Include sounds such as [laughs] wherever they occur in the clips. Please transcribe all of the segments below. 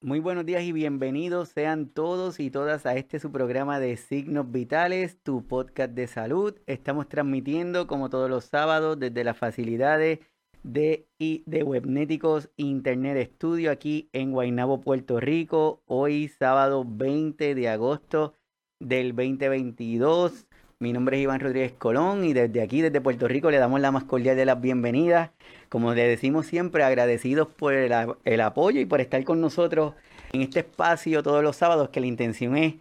Muy buenos días y bienvenidos sean todos y todas a este su programa de Signos Vitales, tu podcast de salud. Estamos transmitiendo como todos los sábados desde las facilidades de, de Webnéticos Internet Studio aquí en Guaynabo, Puerto Rico. Hoy sábado 20 de agosto del 2022. Mi nombre es Iván Rodríguez Colón y desde aquí, desde Puerto Rico, le damos la más cordial de las bienvenidas. Como le decimos siempre, agradecidos por el, apoyo y por estar con nosotros en este espacio todos los sábados, que la intención es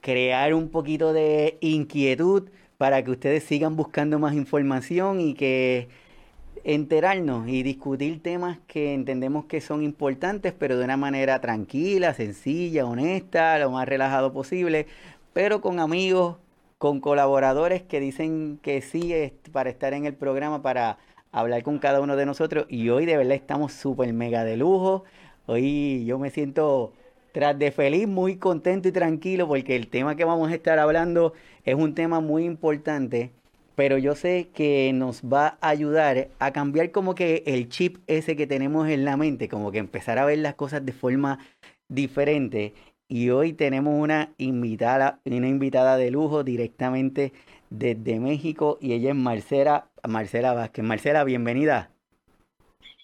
crear un poquito de inquietud para que ustedes sigan buscando más información y que enterarnos y discutir temas que entendemos que son importantes, pero de una manera tranquila, sencilla, honesta, lo más relajado posible, pero con amigos con colaboradores que dicen que sí para estar en el programa, para hablar con cada uno de nosotros. Y hoy de verdad estamos súper mega de lujo. Hoy yo me siento tras de feliz, muy contento y tranquilo porque el tema que vamos a estar hablando es un tema muy importante, pero yo sé que nos va a ayudar a cambiar como que el chip ese que tenemos en la mente, como que empezar a ver las cosas de forma diferente y hoy tenemos una invitada, una invitada de lujo directamente desde México y ella es Marcela, Marcela Vázquez. Marcela, bienvenida.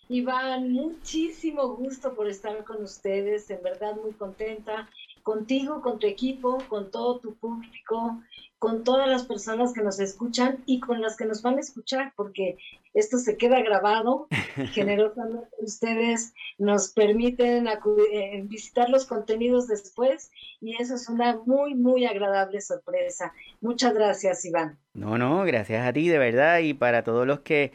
Iván, muchísimo gusto por estar con ustedes, en verdad muy contenta contigo, con tu equipo, con todo tu público, con todas las personas que nos escuchan y con las que nos van a escuchar, porque esto se queda grabado. [laughs] Generosamente ustedes nos permiten eh, visitar los contenidos después y eso es una muy, muy agradable sorpresa. Muchas gracias, Iván. No, no, gracias a ti, de verdad, y para todos los que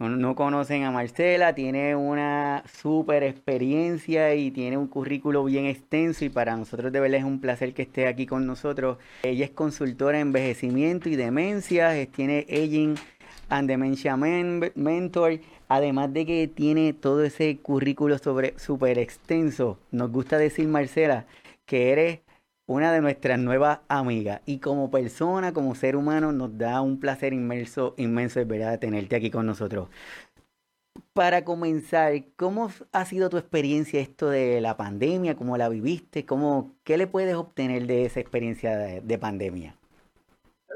no conocen a Marcela, tiene una súper experiencia y tiene un currículo bien extenso y para nosotros de verdad es un placer que esté aquí con nosotros. Ella es consultora en envejecimiento y demencia, tiene Aging and Dementia Mentor, además de que tiene todo ese currículo súper extenso. Nos gusta decir, Marcela, que eres una de nuestras nuevas amigas. Y como persona, como ser humano, nos da un placer inmenso, inmenso de verdad tenerte aquí con nosotros. Para comenzar, ¿cómo ha sido tu experiencia esto de la pandemia? ¿Cómo la viviste? ¿Cómo, ¿Qué le puedes obtener de esa experiencia de pandemia?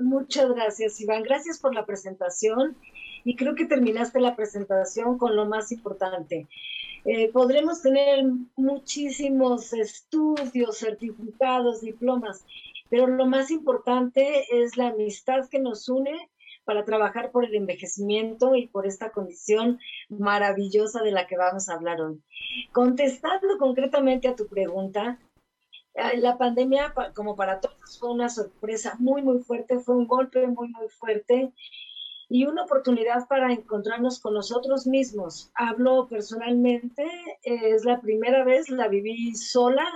Muchas gracias, Iván. Gracias por la presentación. Y creo que terminaste la presentación con lo más importante. Eh, podremos tener muchísimos estudios, certificados, diplomas, pero lo más importante es la amistad que nos une para trabajar por el envejecimiento y por esta condición maravillosa de la que vamos a hablar hoy. Contestando concretamente a tu pregunta, eh, la pandemia, como para todos, fue una sorpresa muy, muy fuerte, fue un golpe muy, muy fuerte y una oportunidad para encontrarnos con nosotros mismos. Hablo personalmente, es la primera vez, la viví sola,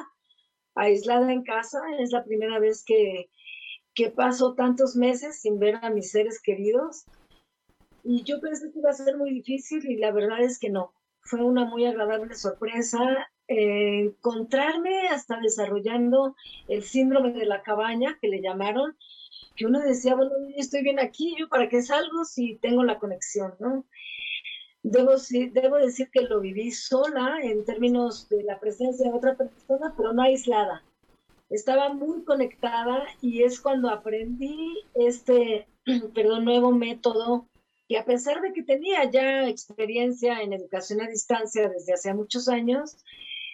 aislada en casa, es la primera vez que, que paso tantos meses sin ver a mis seres queridos. Y yo pensé que iba a ser muy difícil y la verdad es que no. Fue una muy agradable sorpresa eh, encontrarme hasta desarrollando el síndrome de la cabaña, que le llamaron, que uno decía, bueno, estoy bien aquí, yo para qué salgo si tengo la conexión, ¿no? Debo, debo decir que lo viví sola en términos de la presencia de otra persona, pero no aislada. Estaba muy conectada y es cuando aprendí este, [clears throat] perdón, nuevo método que a pesar de que tenía ya experiencia en educación a distancia desde hace muchos años,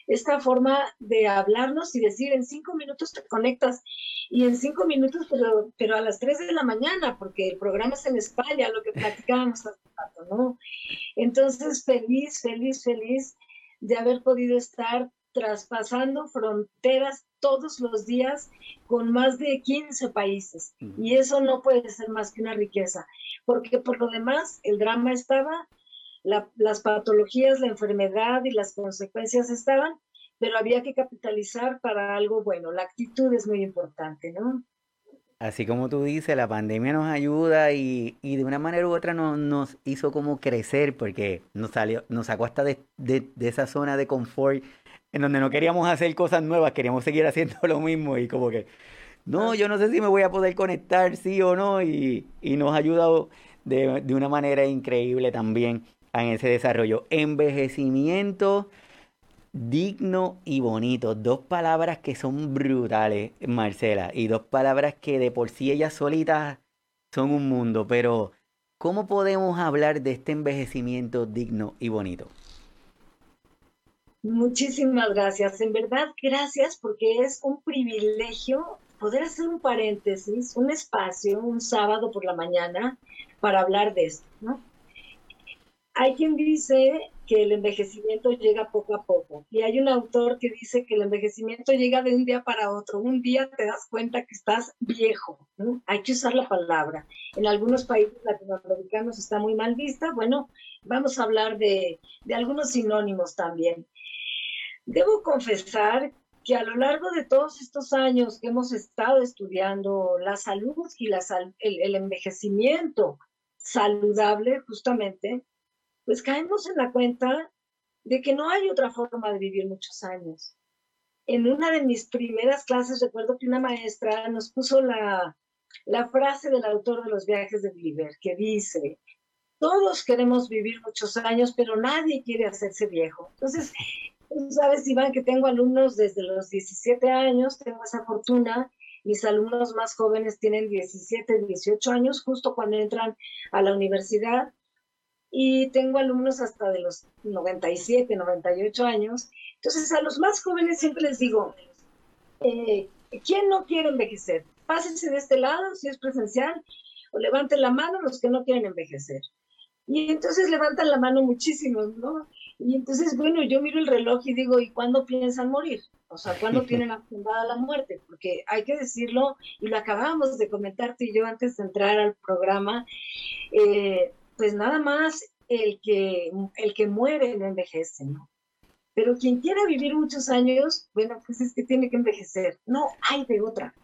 esta forma de hablarnos y decir en cinco minutos te conectas y en cinco minutos, pero, pero a las tres de la mañana, porque el programa es en España, lo que platicábamos hace rato, ¿no? Entonces, feliz, feliz, feliz de haber podido estar traspasando fronteras todos los días con más de 15 países. Y eso no puede ser más que una riqueza, porque por lo demás el drama estaba, las patologías, la enfermedad y las consecuencias estaban, pero había que capitalizar para algo bueno. La actitud es muy importante, ¿no? Así como tú dices, la pandemia nos ayuda y, de una manera u otra nos, hizo como crecer porque nos salió, nos sacó hasta de, esa zona de confort en donde no queríamos hacer cosas nuevas, queríamos seguir haciendo lo mismo y como que, no, yo no sé si me voy a poder conectar, sí o no, y, nos ha ayudado de, de una manera increíble también en ese desarrollo. Envejecimiento Digno y bonito, dos palabras que son brutales, Marcela, y dos palabras que de por sí ellas solitas son un mundo, pero ¿cómo podemos hablar de este envejecimiento digno y bonito? Muchísimas gracias, en verdad gracias porque es un privilegio poder hacer un paréntesis, un espacio, un sábado por la mañana para hablar de esto. Hay quien dice que el envejecimiento llega poco a poco y hay un autor que dice que el envejecimiento llega de un día para otro. Un día te das cuenta que estás viejo. Hay que usar la palabra. En algunos países latinoamericanos está muy mal vista. Bueno, vamos a hablar de, de algunos sinónimos también. Debo confesar que a lo largo de todos estos años que hemos estado estudiando la salud y la el, envejecimiento saludable, justamente, pues caemos en la cuenta de que no hay otra forma de vivir muchos años. En una de mis primeras clases recuerdo que una maestra nos puso la, la frase del autor de los viajes de Gulliver, que dice, todos queremos vivir muchos años, pero nadie quiere hacerse viejo. Entonces, Tú sabes, Iván, que tengo alumnos desde los 17 años, tengo esa fortuna. Mis alumnos más jóvenes tienen 17, 18 años, justo cuando entran a la universidad. Y tengo alumnos hasta de los 97, 98 años. Entonces, a los más jóvenes siempre les digo, eh, ¿quién no quiere envejecer? Pásense de este lado, si es presencial, o levanten la mano los que no quieren envejecer. Y entonces levantan la mano muchísimos, ¿no? Y entonces, bueno, yo miro el reloj y digo, ¿y cuándo piensan morir? O sea, ¿cuándo [laughs] tienen agendada la muerte? Porque hay que decirlo, y lo acabamos de comentar tú y yo antes de entrar al programa, eh, pues nada más el que, el que muere no envejece, ¿no? Pero quien quiera vivir muchos años, bueno, pues es que tiene que envejecer. No hay de otra.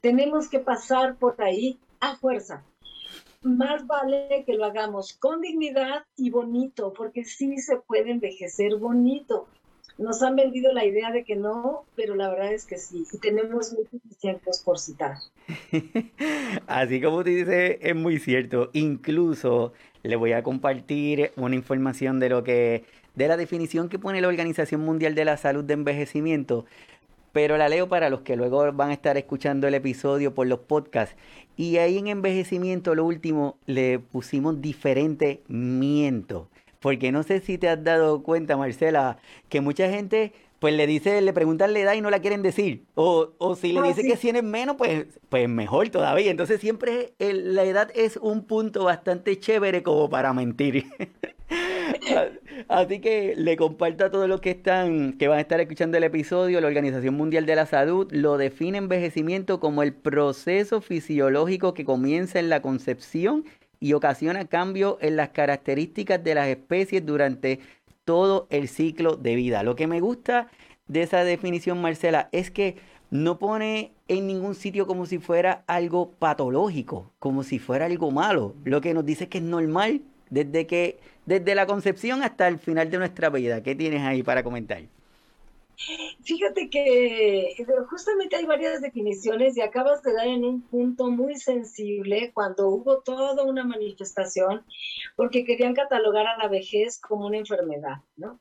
Tenemos que pasar por ahí a fuerza más vale que lo hagamos con dignidad y bonito, porque sí se puede envejecer bonito. Nos han vendido la idea de que no, pero la verdad es que sí, y tenemos muchos ejemplos por citar. [laughs] Así como te dice, es muy cierto. Incluso le voy a compartir una información de lo que, de la definición que pone la Organización Mundial de la Salud de Envejecimiento pero la leo para los que luego van a estar escuchando el episodio por los podcasts. Y ahí en envejecimiento, lo último, le pusimos diferente miento. Porque no sé si te has dado cuenta, Marcela, que mucha gente pues le dice, le preguntan la edad y no la quieren decir. O, o si le dice que tienen menos, pues, pues mejor todavía. Entonces siempre la edad es un punto bastante chévere como para mentir. [laughs] Así que le comparto a todos los que están, que van a estar escuchando el episodio, la Organización Mundial de la Salud lo define envejecimiento como el proceso fisiológico que comienza en la concepción y ocasiona cambios en las características de las especies durante todo el ciclo de vida. Lo que me gusta de esa definición, Marcela, es que no pone en ningún sitio como si fuera algo patológico, como si fuera algo malo. Lo que nos dice que es normal desde que desde la concepción hasta el final de nuestra vida. ¿Qué tienes ahí para comentar? Fíjate que justamente hay varias definiciones y acabas de dar en un punto muy sensible cuando hubo toda una manifestación porque querían catalogar a la vejez como una enfermedad, ¿no?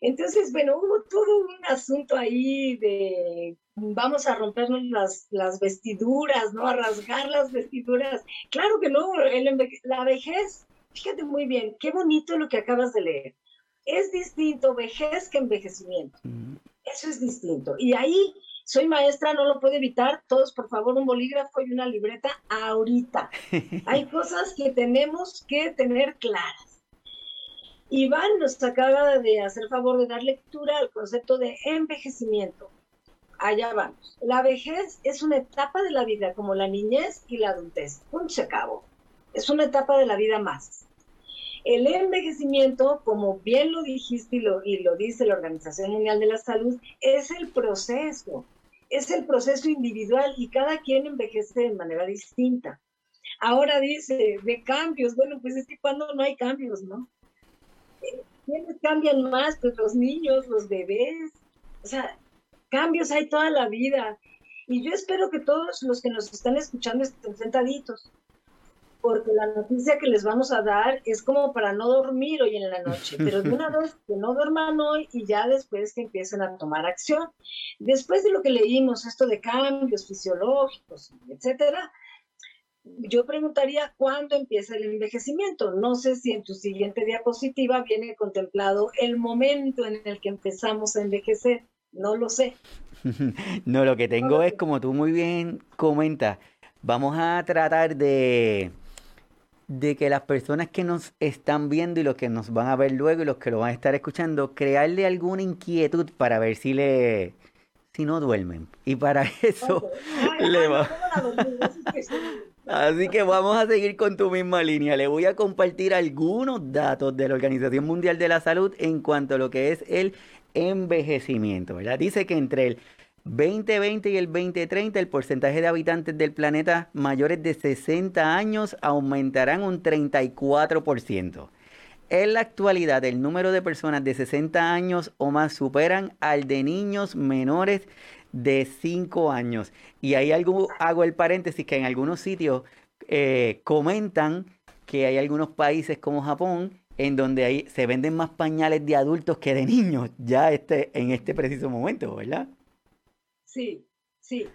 Entonces, bueno, hubo todo un asunto ahí de vamos a rompernos las, vestiduras, ¿no? A rasgar las vestiduras. Claro que no, la vejez Fíjate muy bien, qué bonito lo que acabas de leer. Es distinto vejez que envejecimiento. Mm. Eso es distinto. Y ahí soy maestra, no lo puedo evitar. Todos, por favor, un bolígrafo y una libreta ahorita. [laughs] Hay cosas que tenemos que tener claras. Iván nos acaba de hacer favor de dar lectura al concepto de envejecimiento. Allá vamos. La vejez es una etapa de la vida como la niñez y la adultez. Punto se acabó. Es una etapa de la vida más. El envejecimiento, como bien lo dijiste y lo, dice la Organización Mundial de la Salud, es el proceso, es el proceso individual y cada quien envejece de manera distinta. Ahora dice, de cambios, bueno, pues es que cuando no hay cambios, ¿no? ¿Quiénes cambian más? Pues los niños, los bebés, o sea, cambios hay toda la vida. Y yo espero que todos los que nos están escuchando estén sentaditos, porque la noticia que les vamos a dar es como para no dormir hoy en la noche, [laughs] pero de una vez que no duerman hoy y ya después que empiecen a tomar acción. Después de lo que leímos, esto de cambios fisiológicos, etcétera, yo preguntaría cuándo empieza el envejecimiento. No sé si en tu siguiente diapositiva viene contemplado el momento en el que empezamos a envejecer. No lo sé. [laughs] no, lo que tengo es, como tú muy bien comentas, vamos a tratar de, de que las personas que nos están viendo y los que nos van a ver luego y los que lo van a estar escuchando, crearle alguna inquietud para ver si le si no duermen. Y para [laughs] eso le va... Así que vamos a seguir con tu misma línea. Le voy a compartir algunos datos de la Organización Mundial de la Salud en cuanto a lo que es el envejecimiento. ¿verdad? Dice que entre el 2020 y el 2030 el porcentaje de habitantes del planeta mayores de 60 años aumentarán un 34%. En la actualidad, el número de personas de 60 años o más superan al de niños menores de 5 años. Y ahí algo, hago el paréntesis que en algunos sitios eh, comentan que hay algunos países como Japón en donde ahí se venden más pañales de adultos que de niños ya este, en este preciso momento, ¿verdad? Sí, sí.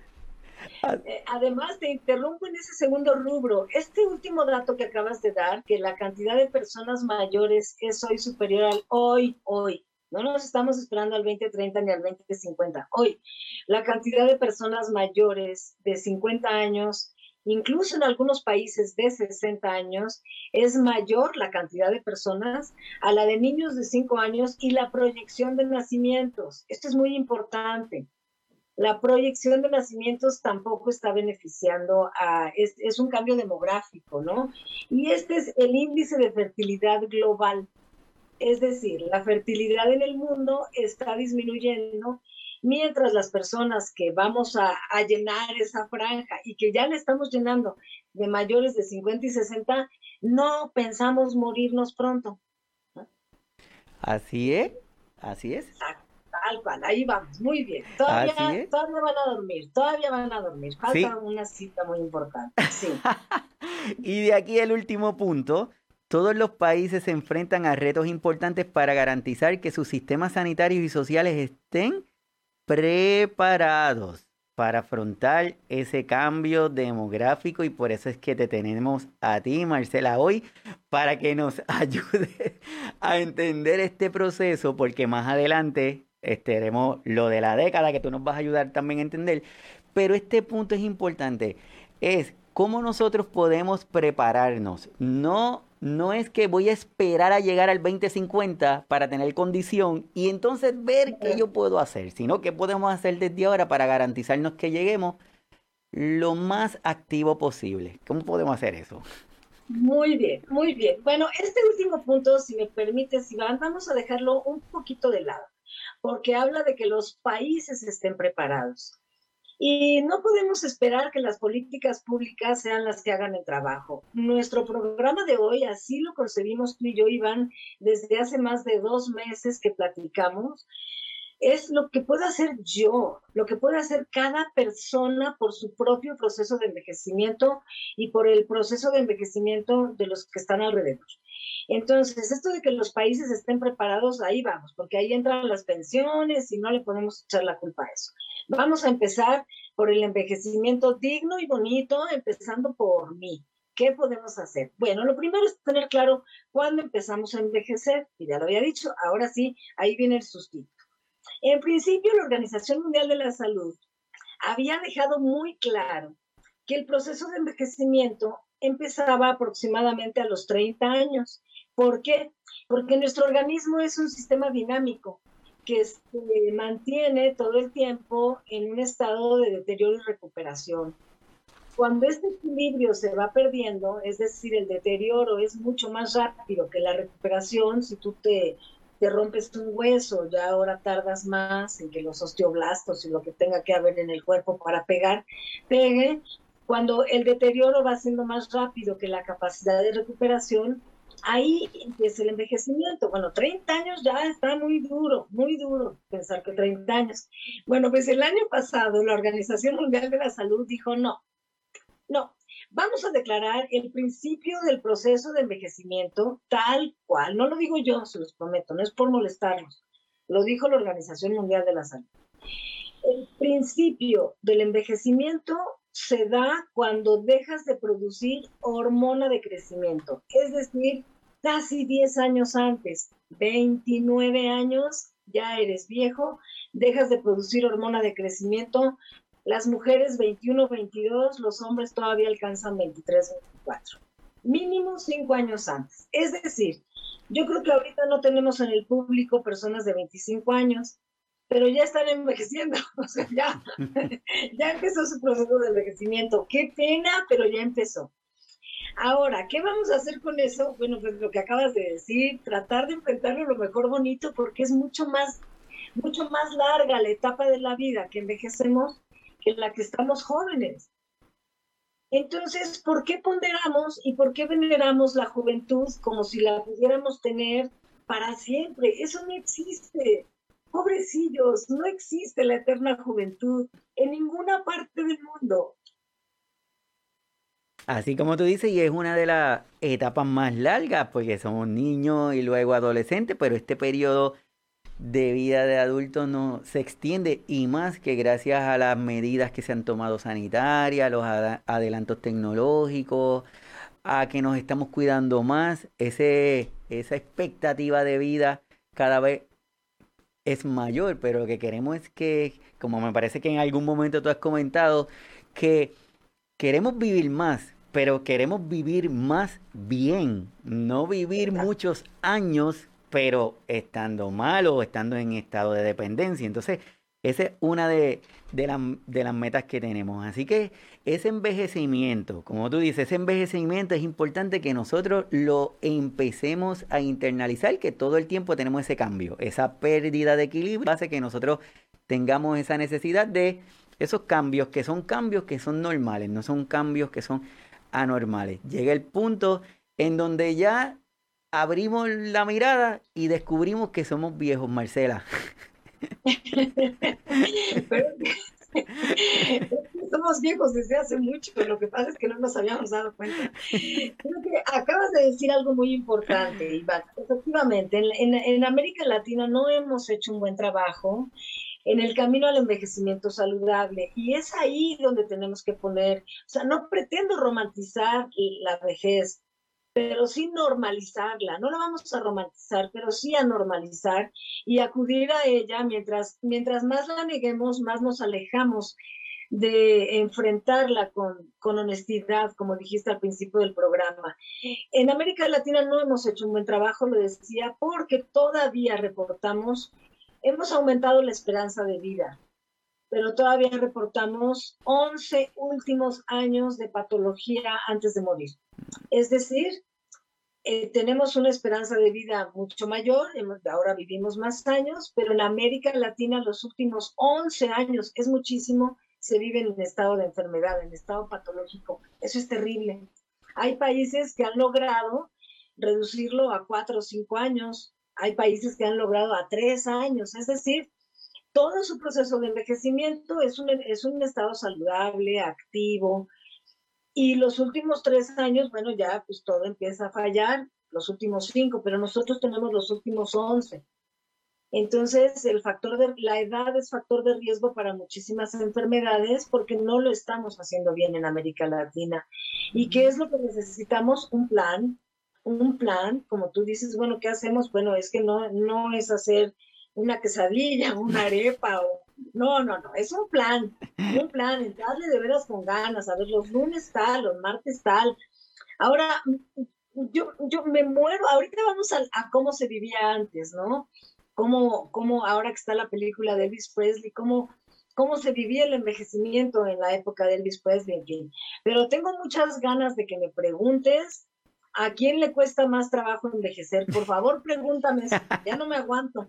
Ah. Eh, además, te interrumpo en ese segundo rubro. Este último dato que acabas de dar, que la cantidad de personas mayores es hoy superior al hoy, hoy, no nos estamos esperando al 2030 ni al 2050. Hoy, la cantidad de personas mayores de 50 años, incluso en algunos países de 60 años, es mayor la cantidad de personas a la de niños de 5 años y la proyección de nacimientos. Esto es muy importante. La proyección de nacimientos tampoco está beneficiando a, es, es un cambio demográfico, ¿no? Y este es el índice de fertilidad global. Es decir, la fertilidad en el mundo está disminuyendo mientras las personas que vamos a, llenar esa franja y que ya le estamos llenando de mayores de 50 y 60, no pensamos morirnos pronto. Así es, así es. Tal cual, ahí vamos, muy bien. Todavía, todavía van a dormir, todavía van a dormir. Falta una cita muy importante. Sí. [laughs] y de aquí el último punto todos los países se enfrentan a retos importantes para garantizar que sus sistemas sanitarios y sociales estén preparados para afrontar ese cambio demográfico y por eso es que te tenemos a ti, Marcela, hoy para que nos [laughs] ayude a entender este proceso, porque más adelante estaremos lo de la década que tú nos vas a ayudar también a entender, pero este punto es importante, es cómo nosotros podemos prepararnos, no no es que voy a esperar a llegar al 2050 para tener condición y entonces ver qué yo puedo hacer, sino qué podemos hacer desde ahora para garantizarnos que lleguemos lo más activo posible. ¿Cómo podemos hacer eso? Muy bien, muy bien. Bueno, este último punto, si me permites, Iván, vamos a dejarlo un poquito de lado, porque habla de que los países estén preparados. Y no podemos esperar que las políticas públicas sean las que hagan el trabajo. Nuestro programa de hoy, así lo concebimos tú y yo, Iván, desde hace más de dos meses que platicamos, es lo que puedo hacer yo, lo que puede hacer cada persona por su propio proceso de envejecimiento y por el proceso de envejecimiento de los que están alrededor. Entonces, esto de que los países estén preparados, ahí vamos, porque ahí entran las pensiones y no le podemos echar la culpa a eso. Vamos a empezar por el envejecimiento digno y bonito, empezando por mí. ¿Qué podemos hacer? Bueno, lo primero es tener claro cuándo empezamos a envejecer, y ya lo había dicho, ahora sí, ahí viene el sustituto. En principio, la Organización Mundial de la Salud había dejado muy claro que el proceso de envejecimiento empezaba aproximadamente a los 30 años. ¿Por qué? Porque nuestro organismo es un sistema dinámico que se mantiene todo el tiempo en un estado de deterioro y recuperación. Cuando este equilibrio se va perdiendo, es decir, el deterioro es mucho más rápido que la recuperación, si tú te, te rompes un hueso, ya ahora tardas más en que los osteoblastos y lo que tenga que haber en el cuerpo para pegar, pegue. Cuando el deterioro va siendo más rápido que la capacidad de recuperación, ahí empieza el envejecimiento. Bueno, 30 años ya está muy duro, muy duro pensar que 30 años. Bueno, pues el año pasado la Organización Mundial de la Salud dijo no, no, vamos a declarar el principio del proceso de envejecimiento tal cual. No lo digo yo, se los prometo, no es por molestarlos. Lo dijo la Organización Mundial de la Salud. El principio del envejecimiento se da cuando dejas de producir hormona de crecimiento, es decir, casi 10 años antes, 29 años, ya eres viejo, dejas de producir hormona de crecimiento, las mujeres 21, 22, los hombres todavía alcanzan 23, 24. Mínimo 5 años antes. Es decir, yo creo que ahorita no tenemos en el público personas de 25 años, pero ya están envejeciendo, [laughs] o sea, ya, [laughs] ya empezó su proceso de envejecimiento. Qué pena, pero ya empezó. Ahora, ¿qué vamos a hacer con eso? Bueno, pues lo que acabas de decir, tratar de enfrentarlo lo mejor bonito porque es mucho más, mucho más larga la etapa de la vida que envejecemos que la que estamos jóvenes. Entonces, ¿por qué ponderamos y por qué veneramos la juventud como si la pudiéramos tener para siempre? Eso no existe. Pobrecillos, no existe la eterna juventud en ninguna parte del mundo. Así como tú dices, y es una de las etapas más largas, porque somos niños y luego adolescentes, pero este periodo de vida de adultos no se extiende y más que gracias a las medidas que se han tomado sanitarias, los adelantos tecnológicos, a que nos estamos cuidando más, ese, esa expectativa de vida cada vez es mayor, pero lo que queremos es que, como me parece que en algún momento tú has comentado, que queremos vivir más, pero queremos vivir más bien, no vivir muchos años pero estando mal o estando en estado de dependencia. Entonces, esa es una de, de, las metas que tenemos. Así que ese envejecimiento, como tú dices, ese envejecimiento es importante que nosotros lo empecemos a internalizar, que todo el tiempo tenemos ese cambio, esa pérdida de equilibrio hace que nosotros tengamos esa necesidad de esos cambios que son cambios que son normales, no son cambios que son anormales. Llega el punto en donde ya abrimos la mirada y descubrimos que somos viejos, Marcela. [laughs] [laughs] somos viejos desde hace mucho, lo que pasa es que no nos habíamos dado cuenta. Creo que acabas de decir algo muy importante, Iván. Efectivamente, en, en América Latina no hemos hecho un buen trabajo en el camino al envejecimiento saludable. Y es ahí donde tenemos que poner, o sea, no pretendo romantizar la vejez, pero sí normalizarla. No la vamos a romantizar, pero sí a normalizar y acudir a ella mientras, mientras más la neguemos, más nos alejamos de enfrentarla con, con, honestidad, como dijiste al principio del programa. En América Latina no hemos hecho un buen trabajo, lo decía, porque todavía reportamos, hemos aumentado la esperanza de vida, pero todavía reportamos 11 últimos años de patología antes de morir. Es decir, eh, tenemos una esperanza de vida mucho mayor, ahora vivimos más años, pero en América Latina los últimos 11 años, es muchísimo, se vive en estado de enfermedad, en estado patológico. Eso es terrible. Hay países que han logrado reducirlo a 4 o 5 años, hay países que han logrado a 3 años, es decir, todo su proceso de envejecimiento es un, es un estado saludable, activo, y los últimos tres años, bueno, ya pues todo empieza a fallar, los últimos cinco, pero nosotros tenemos los últimos once. Entonces, el factor de la edad es factor de riesgo para muchísimas enfermedades porque no lo estamos haciendo bien en América Latina. ¿Y qué es lo que necesitamos? Un plan, un plan, como tú dices, bueno, ¿qué hacemos? Bueno, es que no, no es hacer una quesadilla, una arepa o no, no, no, es un plan, un plan, entrarle de veras con ganas, a ver, los lunes tal, los martes tal. Ahora, yo, yo me muero, ahorita vamos a, cómo se vivía antes, ¿no? Cómo, cómo ahora que está la película de Elvis Presley, cómo, cómo se vivía el envejecimiento en la época de Elvis Presley, Pero tengo muchas ganas de que me preguntes ¿A quién le cuesta más trabajo envejecer? Por favor, pregúntame Ya no me aguanto.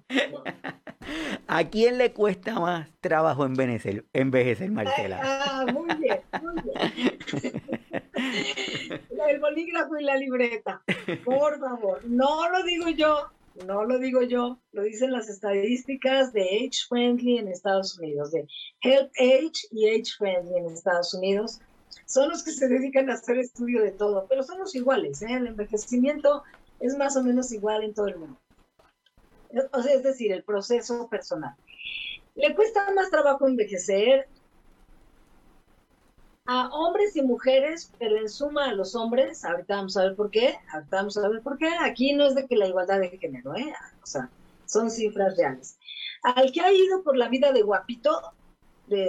¿A quién le cuesta más trabajo envejecer, envejecer Marcela? Ah, muy bien, muy bien. [laughs] El bolígrafo y la libreta. Por favor, no lo digo yo, no lo digo yo, lo dicen las estadísticas de Age Friendly en Estados Unidos, de Health Age y Age Friendly en Estados Unidos son los que se dedican a hacer estudio de todo, pero somos iguales, ¿eh? el envejecimiento es más o menos igual en todo el mundo. O sea, es decir, el proceso personal. Le cuesta más trabajo envejecer a hombres y mujeres, pero en suma a los hombres, ahorita vamos a ver por qué, ahorita vamos a ver por qué, aquí no es de que la igualdad de género, ¿eh? o sea, son cifras reales. Al que ha ido por la vida de guapito,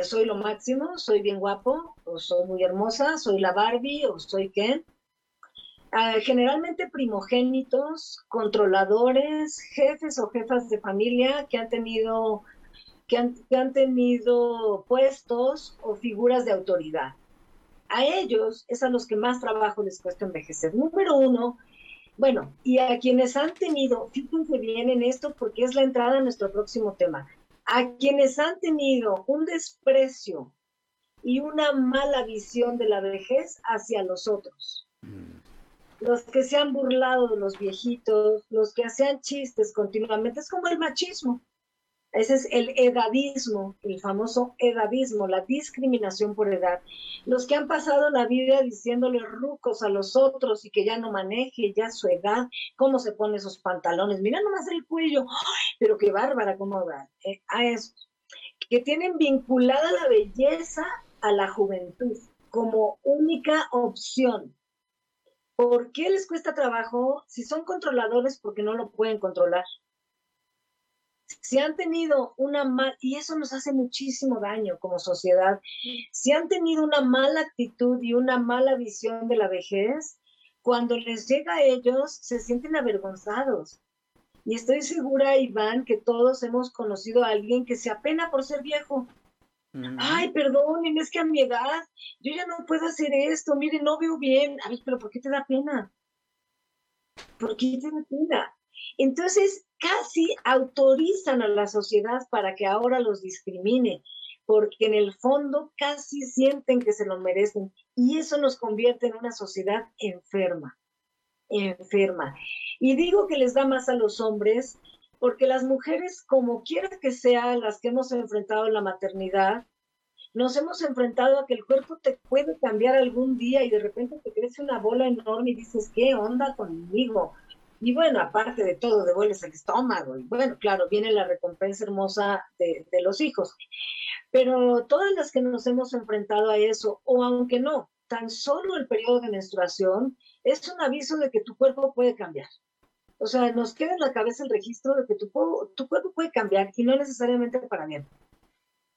soy lo máximo, soy bien guapo, o soy muy hermosa, soy la Barbie, o soy Ken, ah, generalmente primogénitos, controladores, jefes o jefas de familia que han tenido que han, que han, tenido puestos o figuras de autoridad a ellos es a los que más trabajo les cuesta envejecer. Número uno, bueno, y a quienes han tenido, fíjense bien en esto porque es la entrada a nuestro próximo tema, a quienes han tenido un desprecio y una mala visión de la vejez hacia los otros. Mm. Los que se han burlado de los viejitos, los que hacían chistes continuamente, es como el machismo. Ese es el edadismo, el famoso edadismo, la discriminación por edad. Los que han pasado la vida diciéndole rucos a los otros y que ya no maneje ya su edad, cómo se pone esos pantalones, mira nomás el cuello, pero qué bárbara cómo va. Eh, a eso. Que tienen vinculada la belleza a la juventud como única opción. ¿Por qué les cuesta trabajo? Si son controladores, porque no lo pueden controlar si han tenido una mal, y eso nos hace muchísimo daño como sociedad, si han tenido una mala actitud y una mala visión de la vejez, cuando les llega a ellos se sienten avergonzados. Y estoy segura, Iván, que todos hemos conocido a alguien que se apena por ser viejo. Ay, perdonen, es que a mi edad yo ya no puedo hacer esto, mire, no veo bien. A ver, pero ¿por qué te da pena? ¿Por qué te da pena? Entonces, casi autorizan a la sociedad para que ahora los discrimine, porque en el fondo casi sienten que se lo merecen y eso nos convierte en una sociedad enferma, enferma. Y digo que les da más a los hombres porque las mujeres, como quiera que sean las que hemos enfrentado en la maternidad, nos hemos enfrentado a que el cuerpo te puede cambiar algún día y de repente te crece una bola enorme y dices, ¿qué onda conmigo? Y bueno, aparte de todo, devuelves el estómago. Y bueno, claro, viene la recompensa hermosa de, los hijos. Pero todas las que nos hemos enfrentado a eso, o aunque no, tan solo el periodo de menstruación es un aviso de que tu cuerpo puede cambiar. O sea, nos queda en la cabeza el registro de que tu, tu cuerpo puede cambiar y no necesariamente para bien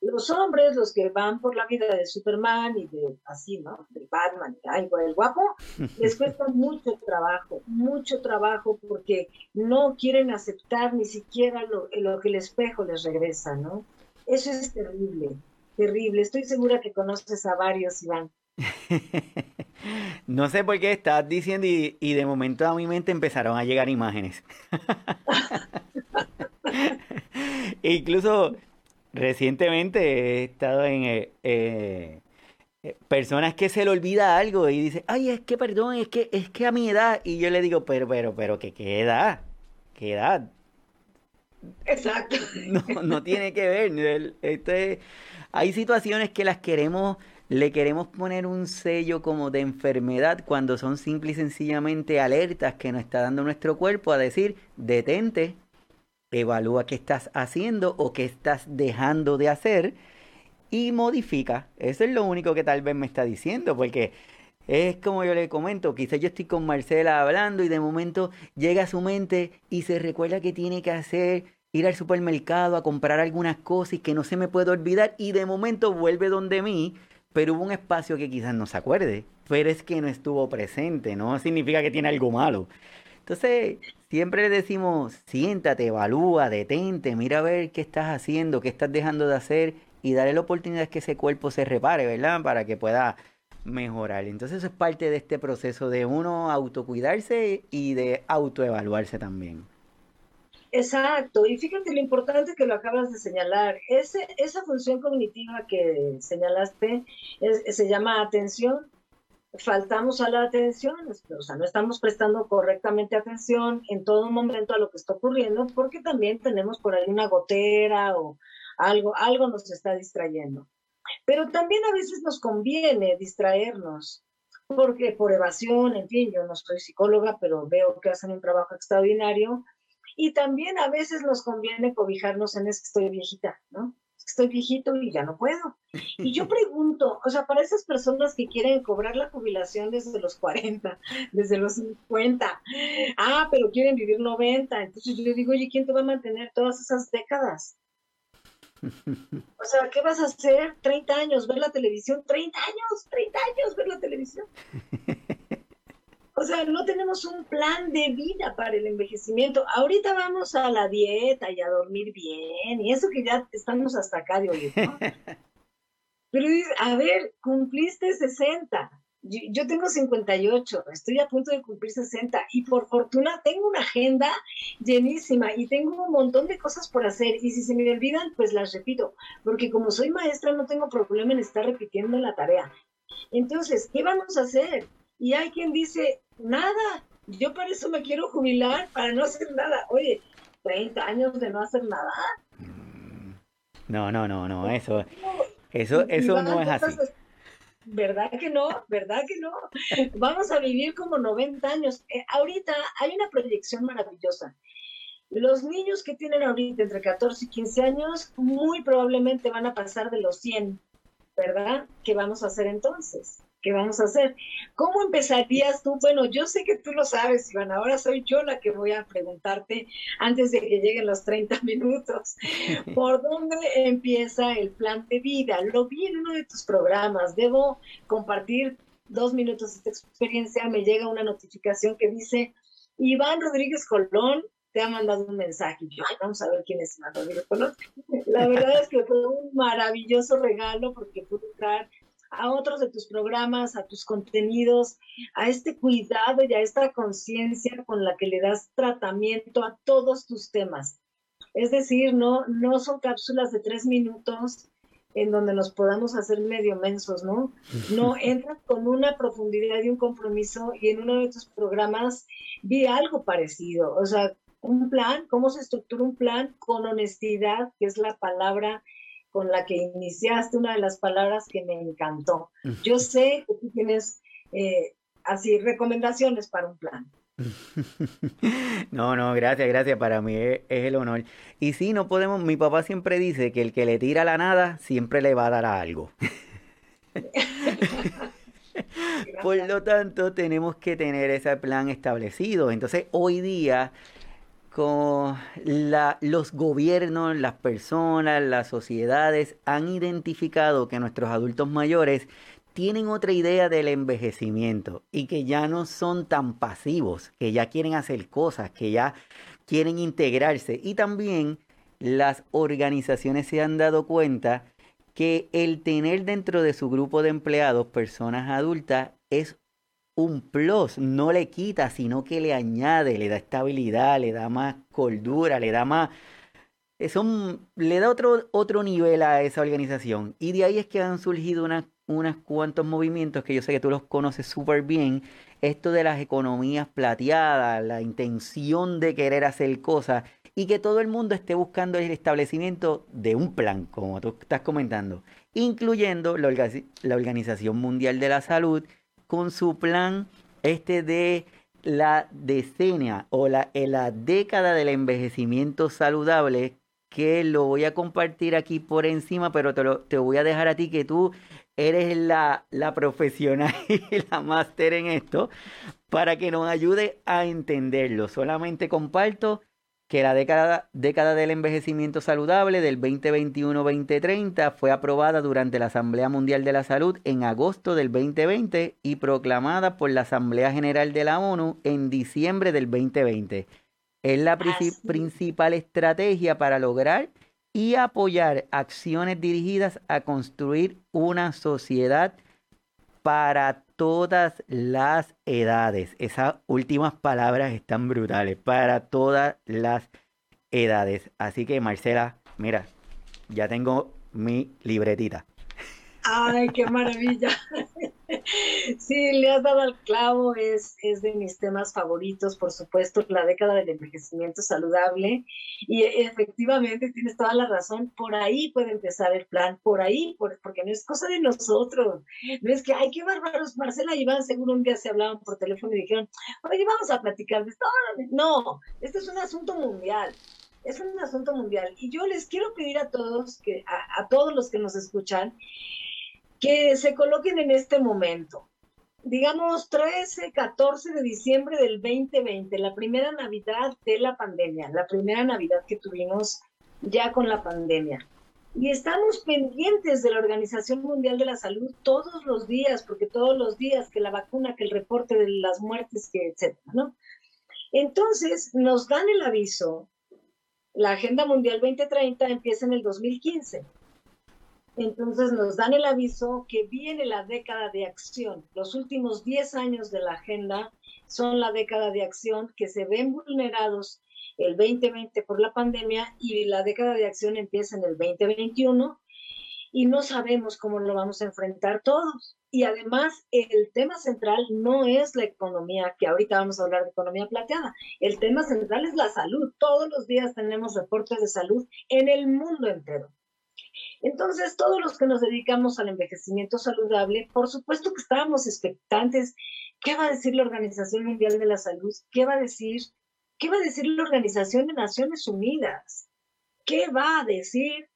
los hombres, los que van por la vida de Superman y de así, ¿no? De Batman, y por el guapo, [laughs] les cuesta mucho trabajo, mucho trabajo porque no quieren aceptar ni siquiera lo, lo que el espejo les regresa, ¿no? Eso es terrible, terrible. Estoy segura que conoces a varios, Iván. [laughs] no sé por qué estás diciendo y, y de momento a mi mente empezaron a llegar imágenes. [laughs] Incluso Recientemente he estado en eh, eh, personas que se le olvida algo y dice, ay, es que perdón, es que es que a mi edad y yo le digo, pero pero pero que qué edad, qué edad. Exacto. [laughs] No, no tiene que ver. Este, hay situaciones que las queremos, le queremos poner un sello como de enfermedad cuando son simple y sencillamente alertas que nos está dando nuestro cuerpo a decir, detente, evalúa qué estás haciendo o qué estás dejando de hacer y modifica. Eso es lo único que tal vez me está diciendo, porque es como yo le comento, quizás yo estoy con Marcela hablando y de momento llega a su mente y se recuerda que tiene que hacer ir al supermercado a comprar algunas cosas y que no se me puede olvidar y de momento vuelve donde mí, pero hubo un espacio que quizás no se acuerde, pero es que no estuvo presente, no significa que tiene algo malo. Entonces, siempre le decimos, siéntate, evalúa, detente, mira a ver qué estás haciendo, qué estás dejando de hacer y darle la oportunidad que ese cuerpo se repare, ¿verdad? Para que pueda mejorar. Entonces eso es parte de este proceso de uno autocuidarse y de autoevaluarse también. Exacto, y fíjate lo importante que lo acabas de señalar. Ese, esa función cognitiva que señalaste se llama atención faltamos a la atención, o sea, no estamos prestando correctamente atención en todo momento a lo que está ocurriendo, porque también tenemos por ahí una gotera o algo, algo nos está distrayendo. Pero también a veces nos conviene distraernos, porque por evasión, en fin, yo no soy psicóloga, pero veo que hacen un trabajo extraordinario. Y también a veces nos conviene cobijarnos en es que estoy viejita, ¿no? Estoy viejito y ya no puedo. Y yo [laughs] pregunto, o sea, para esas personas que quieren cobrar la jubilación desde los 40, [laughs] desde los 50, ah, pero quieren vivir 90, entonces yo digo, oye, ¿quién te va a mantener todas esas décadas? [laughs] O sea, ¿qué vas a hacer? 30 años, ver la televisión, 30 años, 30 años ver la televisión. O sea, no tenemos un plan de vida para el envejecimiento. Ahorita vamos a la dieta y a dormir bien, y eso que ya estamos hasta acá de hoy, ¿no? [laughs] Pero a ver, cumpliste 60. Yo, tengo 58, estoy a punto de cumplir 60 y por fortuna tengo una agenda llenísima y tengo un montón de cosas por hacer y si se me olvidan, pues las repito, porque como soy maestra no tengo problema en estar repitiendo la tarea. Entonces, ¿qué vamos a hacer? Y hay quien dice, nada, yo para eso me quiero jubilar, para no hacer nada. Oye, 30 años de no hacer nada. Mm, no, no, no, no, eso, eso, eso no es así. ¿Verdad que no? ¿Verdad que no? Vamos a vivir como 90 años. Eh, ahorita hay una proyección maravillosa. Los niños que tienen ahorita entre 14 y 15 años muy probablemente van a pasar de los 100, ¿verdad? ¿Qué vamos a hacer entonces? ¿Qué vamos a hacer? ¿Cómo empezarías tú? Bueno, yo sé que tú lo sabes, Iván, ahora soy yo la que voy a preguntarte antes de que lleguen los 30 [laughs] minutos. ¿Por dónde empieza el plan de vida? Lo vi en uno de tus programas, debo compartir dos minutos de esta experiencia, me llega una notificación que dice, Iván Rodríguez Colón te ha mandado un mensaje. Yo, vamos a ver quién es Iván Rodríguez Colón. [laughs] La verdad es que fue un maravilloso regalo porque pude entrar a otros de tus programas, a tus contenidos, a este cuidado y a esta conciencia con la que le das tratamiento a todos tus temas. Es decir, no, no son cápsulas de tres minutos en donde nos podamos hacer medio mensos, ¿no? No, [laughs] entras con una profundidad y un compromiso y en uno de tus programas vi algo parecido, o sea, un plan, cómo se estructura un plan con honestidad, que es la palabra con la que iniciaste, una de las palabras que me encantó. Yo sé que tú tienes eh, así recomendaciones para un plan. [laughs] No, no, gracias, gracias. Para mí es, el honor. Y sí, no podemos. Mi papá siempre dice que el que le tira la nada siempre le va a dar a algo. [laughs] [laughs] Por lo tanto, tenemos que tener ese plan establecido. Entonces, hoy día los gobiernos, las personas, las sociedades han identificado que nuestros adultos mayores tienen otra idea del envejecimiento y que ya no son tan pasivos, que ya quieren hacer cosas, que ya quieren integrarse. Y también las organizaciones se han dado cuenta que el tener dentro de su grupo de empleados personas adultas es un plus, no le quita, sino que le añade, le da estabilidad, le da más cordura, le da más... le da otro, otro nivel a esa organización. Y de ahí es que han surgido unas, unos cuantos movimientos que yo sé que tú los conoces súper bien. Esto de las economías plateadas, la intención de querer hacer cosas y que todo el mundo esté buscando el establecimiento de un plan, como tú estás comentando, incluyendo la, la Organización Mundial de la Salud, con su plan este de la decenia o la, la década del envejecimiento saludable que lo voy a compartir aquí por encima, pero te, lo, te voy a dejar a ti que tú eres la, la profesional [laughs] y la máster en esto para que nos ayude a entenderlo. Solamente comparto que la década, década del envejecimiento saludable del 2021-2030 fue aprobada durante la Asamblea Mundial de la Salud en agosto del 2020 y proclamada por la Asamblea General de la ONU en diciembre del 2020. Es la principal estrategia para lograr y apoyar acciones dirigidas a construir una sociedad para todas las edades. Esas últimas palabras están brutales. Para todas las edades. Así que Marcela, mira, ya tengo mi libretita. Ay, qué maravilla. [laughs] Sí, le has dado al clavo, es, es de mis temas favoritos, por supuesto, la década del envejecimiento saludable. Y efectivamente tienes toda la razón, por ahí puede empezar el plan, por ahí, porque no es cosa de nosotros. No es que, ay, qué bárbaros, Marcela y Iván seguro un día se hablaban por teléfono y dijeron, oye, vamos a platicar de esto. No, este es un asunto mundial es un asunto mundial. Y yo les quiero pedir a todos, que, a, todos los que nos escuchan, que se coloquen en este momento. Digamos 13, 14 de diciembre del 2020, la primera Navidad de la pandemia, la primera Navidad que tuvimos ya con la pandemia. Y estamos pendientes de la Organización Mundial de la Salud todos los días, porque todos los días que la vacuna, que el reporte de las muertes, que etcétera, ¿no? Entonces nos dan el aviso la Agenda Mundial 2030 empieza en el 2015. Entonces nos dan el aviso que viene la década de acción. Los últimos 10 años de la agenda son la década de acción que se ven vulnerados el 2020 por la pandemia y la década de acción empieza en el 2021 y no sabemos cómo lo vamos a enfrentar todos. Y además, el tema central no es la economía, que ahorita vamos a hablar de economía plateada. El tema central es la salud. Todos los días tenemos reportes de salud en el mundo entero. Entonces, todos los que nos dedicamos al envejecimiento saludable, por supuesto que estábamos expectantes. ¿Qué va a decir la Organización Mundial de la Salud? ¿Qué va a decir? ¿Qué va a decir la Organización de Naciones Unidas? ¿Qué va a decir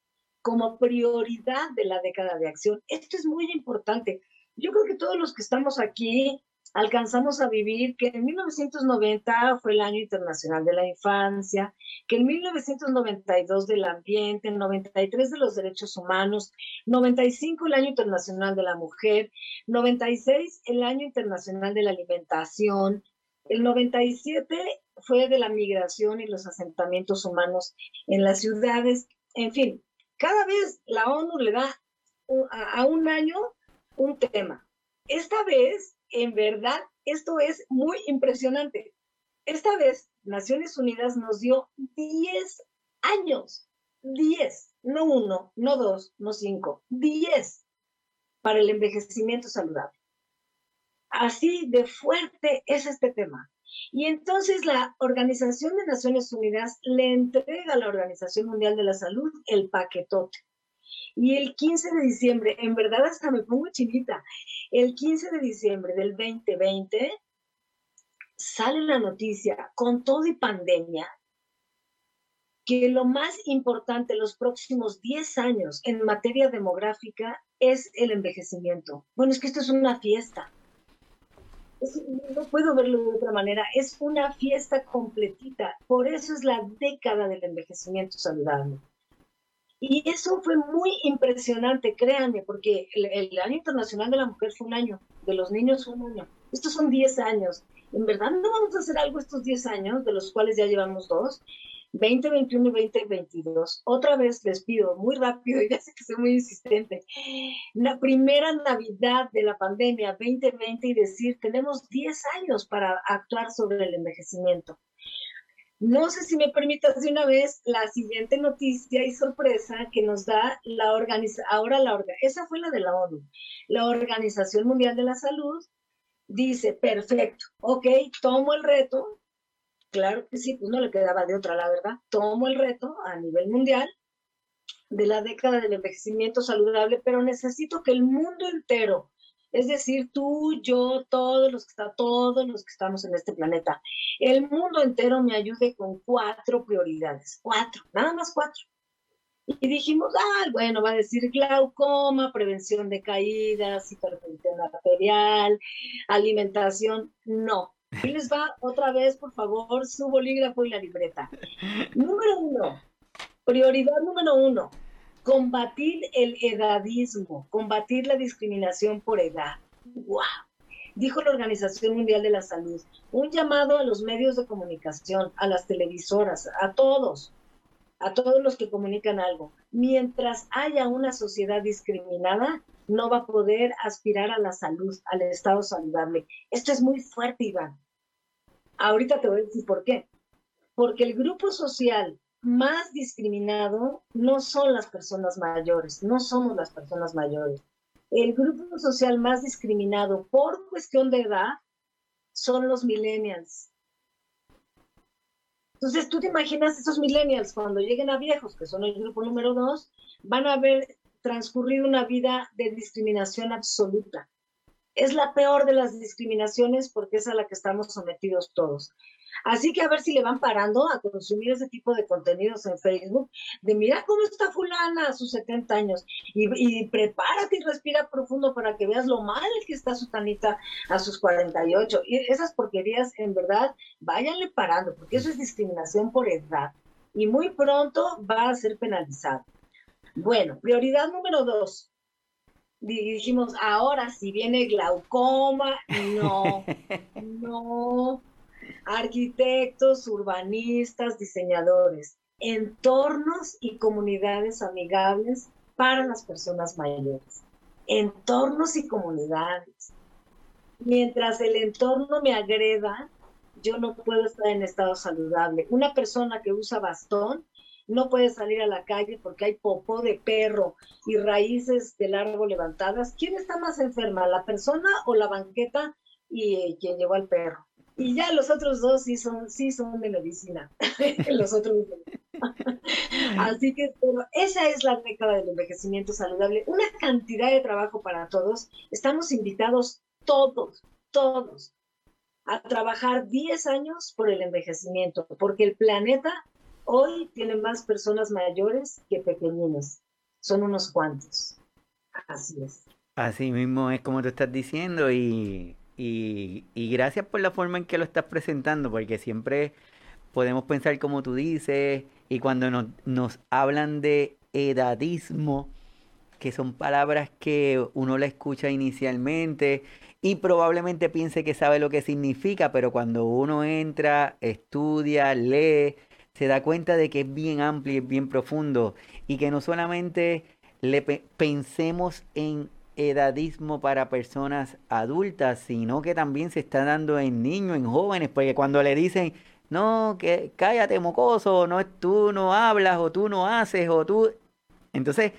como prioridad de la década de acción? Esto es muy importante. Yo creo que todos los que estamos aquí alcanzamos a vivir que en 1990 fue el Año Internacional de la Infancia, que en 1992 del Ambiente, en 93 de los Derechos Humanos, 95 el Año Internacional de la Mujer, 96 el Año Internacional de la Alimentación, el 97 fue de la migración y los asentamientos humanos en las ciudades, en fin, cada vez la ONU le da a un año un tema. Esta vez, en verdad, esto es muy impresionante. Esta vez, Naciones Unidas nos dio 10 años, 10, no uno, no dos, no cinco, 10 para el envejecimiento saludable. Así de fuerte es este tema. Y entonces la Organización de Naciones Unidas le entrega a la Organización Mundial de la Salud el paquetote. Y el 15 de diciembre, en verdad hasta me pongo chinita, el 15 de diciembre del 2020 sale la noticia con todo y pandemia que lo más importante los próximos 10 años en materia demográfica es el envejecimiento. Bueno, es que esto es una fiesta. no puedo verlo de otra manera. Es una fiesta completita. Por eso es la década del envejecimiento saludable. Y eso fue muy impresionante, créanme, porque el, Año Internacional de la Mujer fue un año, de los niños fue un año. Estos son 10 años. En verdad no vamos a hacer algo estos 10 años, de los cuales ya llevamos dos, 2021 y 2022. Otra vez les pido muy rápido, y [laughs] ya sé que soy muy insistente, la primera Navidad de la pandemia 2020 y decir, tenemos 10 años para actuar sobre el envejecimiento. No sé si me permitas de una vez la siguiente noticia y sorpresa que nos da la organización, ahora la orga esa fue la de la ONU, la Organización Mundial de la Salud, dice, perfecto, ok, tomo el reto, claro que sí, pues no le quedaba de otra, la verdad, tomo el reto a nivel mundial de la década del envejecimiento saludable, pero necesito que el mundo entero es decir, tú, yo, todos los que están, todos los que estamos en este planeta, el mundo entero me ayude con cuatro prioridades, cuatro, nada más cuatro. Y dijimos, ah, bueno, va a decir glaucoma, prevención de caídas, hipertensión arterial, alimentación. No. Y les va otra vez, por favor, su bolígrafo y la libreta. Número uno, prioridad número uno, combatir el edadismo, combatir la discriminación por edad. ¡Wow! Dijo la Organización Mundial de la Salud. Un llamado a los medios de comunicación, a las televisoras, a todos, a todos los que comunican algo. Mientras haya una sociedad discriminada, no va a poder aspirar a la salud, al estado saludable. Esto es muy fuerte, Iván. Ahorita te voy a decir por qué. Porque el grupo social más discriminado no son las personas mayores, no somos las personas mayores. el grupo social más discriminado por cuestión de edad son los millennials. Entonces, tú te imaginas esos millennials cuando lleguen a viejos, que son el grupo número dos, van a haber transcurrido una vida de discriminación absoluta. Es la peor de las discriminaciones porque es a la que estamos sometidos todos. Así que a ver si le van parando a consumir ese tipo de contenidos en Facebook, de mira cómo está fulana a sus 70 años y, prepárate y respira profundo para que veas lo mal que está su tanita a sus 48. Y esas porquerías, en verdad, váyanle parando, porque eso es discriminación por edad y muy pronto va a ser penalizado. Bueno, prioridad número dos. Dijimos, ahora si viene glaucoma, no, [laughs] no, arquitectos, urbanistas, diseñadores, entornos y comunidades amigables para las personas mayores. Entornos y comunidades. Mientras el entorno me agreda, yo no puedo estar en estado saludable. Una persona que usa bastón no puede salir a la calle porque hay popó de perro y raíces del árbol levantadas. ¿Quién está más enferma, la persona o la banqueta y eh, quien llevó al perro? Y ya los otros dos sí son, sí son de medicina. [laughs] los otros Así que esa es la década del envejecimiento saludable. Una cantidad de trabajo para todos. Estamos invitados todos, todos, a trabajar 10 años por el envejecimiento, porque el planeta hoy tiene más personas mayores que pequeñines. Son unos cuantos. Así es. Así mismo es como tú estás diciendo y y, gracias por la forma en que lo estás presentando, porque siempre podemos pensar como tú dices, y cuando nos, hablan de edadismo, que son palabras que uno la escucha inicialmente y probablemente piense que sabe lo que significa, pero cuando uno entra, estudia, lee, se da cuenta de que es bien amplio y es bien profundo y que no solamente le pensemos en edadismo para personas adultas, sino que también se está dando en niños, en jóvenes, porque cuando le dicen, no, que cállate mocoso, no, tú no hablas o tú no haces o tú... Entonces,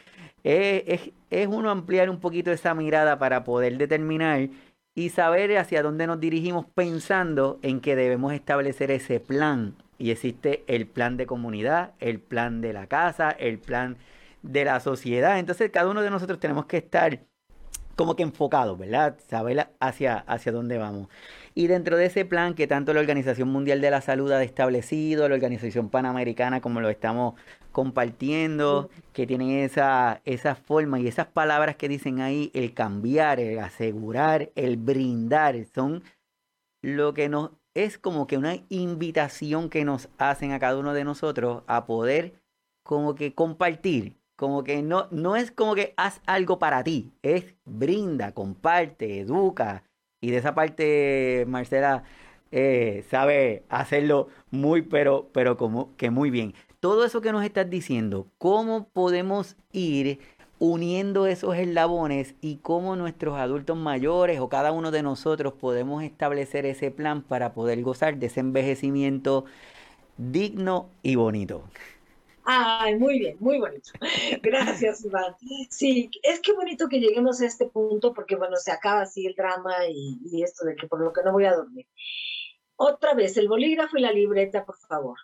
es, es uno ampliar un poquito esa mirada para poder determinar y saber hacia dónde nos dirigimos pensando en que debemos establecer ese plan. Y existe el plan de comunidad, el plan de la casa, el plan de la sociedad. Entonces cada uno de nosotros tenemos que estar como que enfocado, ¿verdad? Saber hacia, hacia dónde vamos. Y dentro de ese plan que tanto la Organización Mundial de la Salud ha establecido, la Organización Panamericana, como lo estamos compartiendo, que tienen esa, esa forma y esas palabras que dicen ahí, el cambiar, el asegurar, el brindar, son lo que nos es como que una invitación que nos hacen a cada uno de nosotros a poder como que compartir como que no, no es como que haz algo para ti, es brinda, comparte, educa. Y de esa parte, Marcela eh, sabe hacerlo muy, pero, pero como que muy bien. Todo eso que nos estás diciendo, ¿cómo podemos ir uniendo esos eslabones y cómo nuestros adultos mayores o cada uno de nosotros podemos establecer ese plan para poder gozar de ese envejecimiento digno y bonito? Ay, muy bien, muy bonito. Gracias, Iván. Sí, es que bonito que lleguemos a este punto porque, bueno, se acaba así el drama y, esto de que por lo que no voy a dormir. Otra vez, el bolígrafo y la libreta, por favor.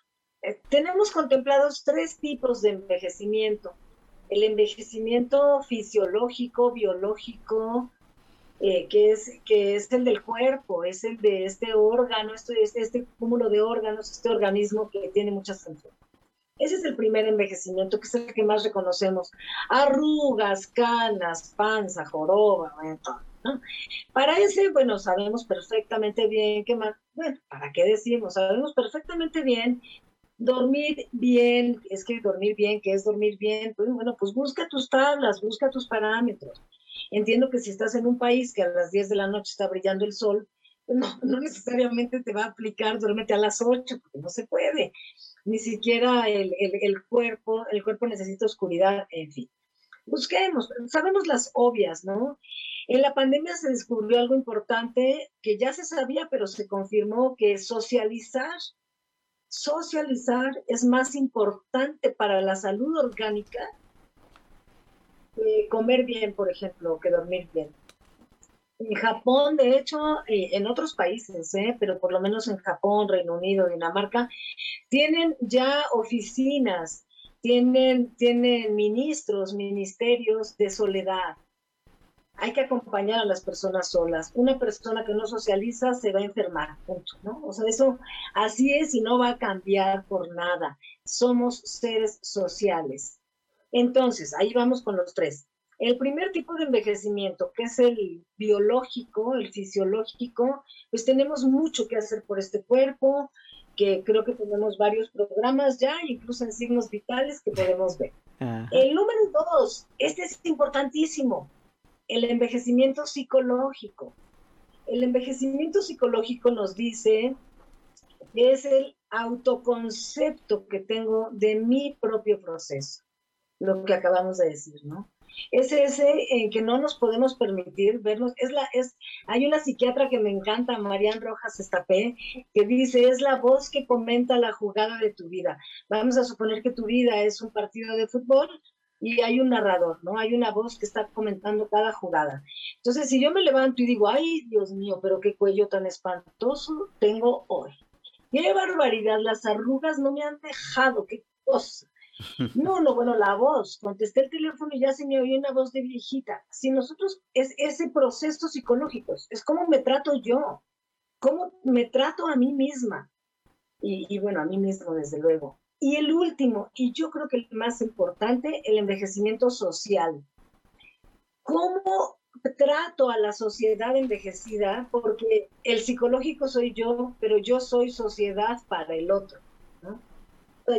Eh, tenemos contemplados tres tipos de envejecimiento. El envejecimiento fisiológico, biológico, eh, que, es, que es el del cuerpo, es el de este órgano, este, este cúmulo de órganos, este organismo que tiene muchas funciones. Ese es el primer envejecimiento, que es el que más reconocemos. Arrugas, canas, panza, joroba, ¿no? Para ese, bueno, sabemos perfectamente bien que más, bueno, ¿para qué decimos? Sabemos perfectamente bien dormir bien, es que dormir bien, ¿qué es dormir bien? Pues bueno, pues busca tus tablas, busca tus parámetros. Entiendo que si estás en un país que a las 10 de la noche está brillando el sol, no, no necesariamente te va a aplicar duérmete a las 8, porque no se puede ni siquiera el, cuerpo, el cuerpo necesita oscuridad, en fin. Busquemos, sabemos las obvias, ¿no? En la pandemia se descubrió algo importante que ya se sabía, pero se confirmó que socializar, socializar es más importante para la salud orgánica que comer bien, por ejemplo, que dormir bien. En Japón, de hecho, eh, en otros países, ¿eh? pero por lo menos en Japón, Reino Unido, Dinamarca, tienen ya oficinas, tienen, tienen ministros, ministerios de soledad. Hay que acompañar a las personas solas. Una persona que no socializa se va a enfermar, ¿no? O sea, eso así es y no va a cambiar por nada. Somos seres sociales. Entonces, ahí vamos con los tres. El primer tipo de envejecimiento, que es el biológico, el fisiológico, pues tenemos mucho que hacer por este cuerpo, que creo que tenemos varios programas ya, incluso en signos vitales que podemos ver. El número dos, este es importantísimo, el envejecimiento psicológico. El envejecimiento psicológico nos dice que es el autoconcepto que tengo de mi propio proceso, lo que acabamos de decir, ¿no? es ese en que no nos podemos permitir vernos. Es la, es, hay una psiquiatra que me encanta, Marian Rojas Estapé, que dice, es la voz que comenta la jugada de tu vida. Vamos a suponer que tu vida es un partido de fútbol y hay un narrador, ¿no? Hay una voz que está comentando cada jugada. Entonces, si yo me levanto y digo, ay, Dios mío, pero qué cuello tan espantoso tengo hoy. Qué barbaridad, las arrugas no me han dejado, qué cosa. No, no, bueno, la voz, contesté el teléfono y ya se me oyó una voz de viejita. Si nosotros, es ese proceso psicológico, es cómo me trato yo, cómo me trato a mí misma. Y, bueno, a mí mismo, desde luego. Y el último, y yo creo que el más importante, el envejecimiento social. ¿Cómo trato a la sociedad envejecida? Porque el psicológico soy yo, pero yo soy sociedad para el otro. ¿no?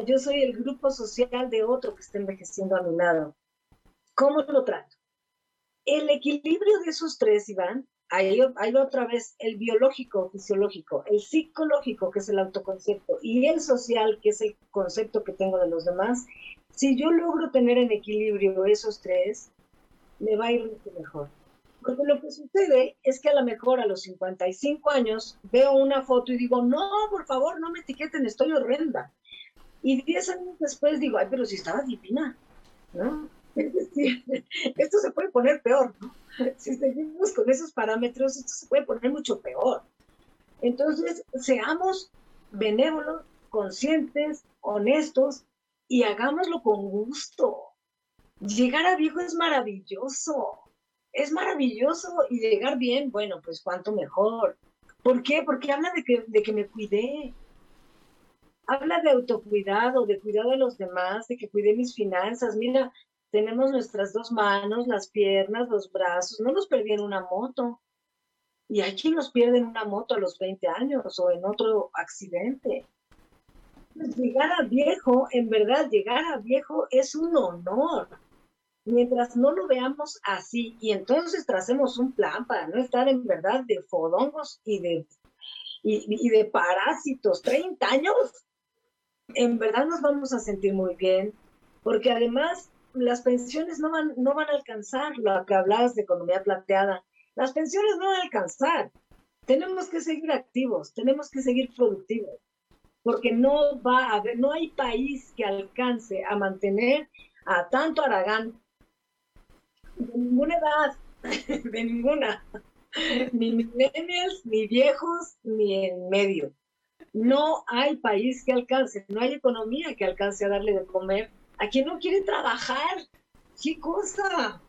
Yo soy el grupo social de otro que está envejeciendo a mi lado. ¿Cómo lo trato? El equilibrio de esos tres, Iván, ahí, ahí otra vez el biológico, fisiológico, el psicológico, que es el autoconcepto, y el social, que es el concepto que tengo de los demás, si yo logro tener en equilibrio esos tres, me va a ir mucho mejor. Porque lo que sucede es que a lo mejor a los 55 años veo una foto y digo, no, por favor, no me etiqueten, estoy horrenda. Y diez años después digo, ay, pero si estaba divina, ¿no? [laughs] esto se puede poner peor, ¿no? Si seguimos con esos parámetros, esto se puede poner mucho peor. Entonces, seamos benévolos, conscientes, honestos y hagámoslo con gusto. Llegar a viejo es maravilloso, es maravilloso y llegar bien, bueno, pues cuánto mejor. ¿Por qué? Porque habla de que, de que me cuidé, habla de autocuidado, de cuidado de los demás, de que cuide mis finanzas. Mira, tenemos nuestras dos manos, las piernas, los brazos, no nos perdí en una moto. Y hay quien nos pierde en una moto a los 20 años o en otro accidente. Pues llegar a viejo, en verdad, llegar a viejo es un honor. Mientras no lo veamos así y entonces tracemos un plan para no estar en verdad de fodongos y de, y de parásitos. 30 años, en verdad nos vamos a sentir muy bien, porque además las pensiones no van, no van a alcanzar lo que hablabas de economía plateada. Las pensiones no van a alcanzar. Tenemos que seguir activos, tenemos que seguir productivos, porque no va a haber, no hay país que alcance a mantener a tanto Aragán de ninguna edad, [laughs] de ninguna, ni millennials, ni viejos, ni en medio. No hay país que alcance, no hay economía que alcance a darle de comer a quien no quiere trabajar. ¿Qué cosa?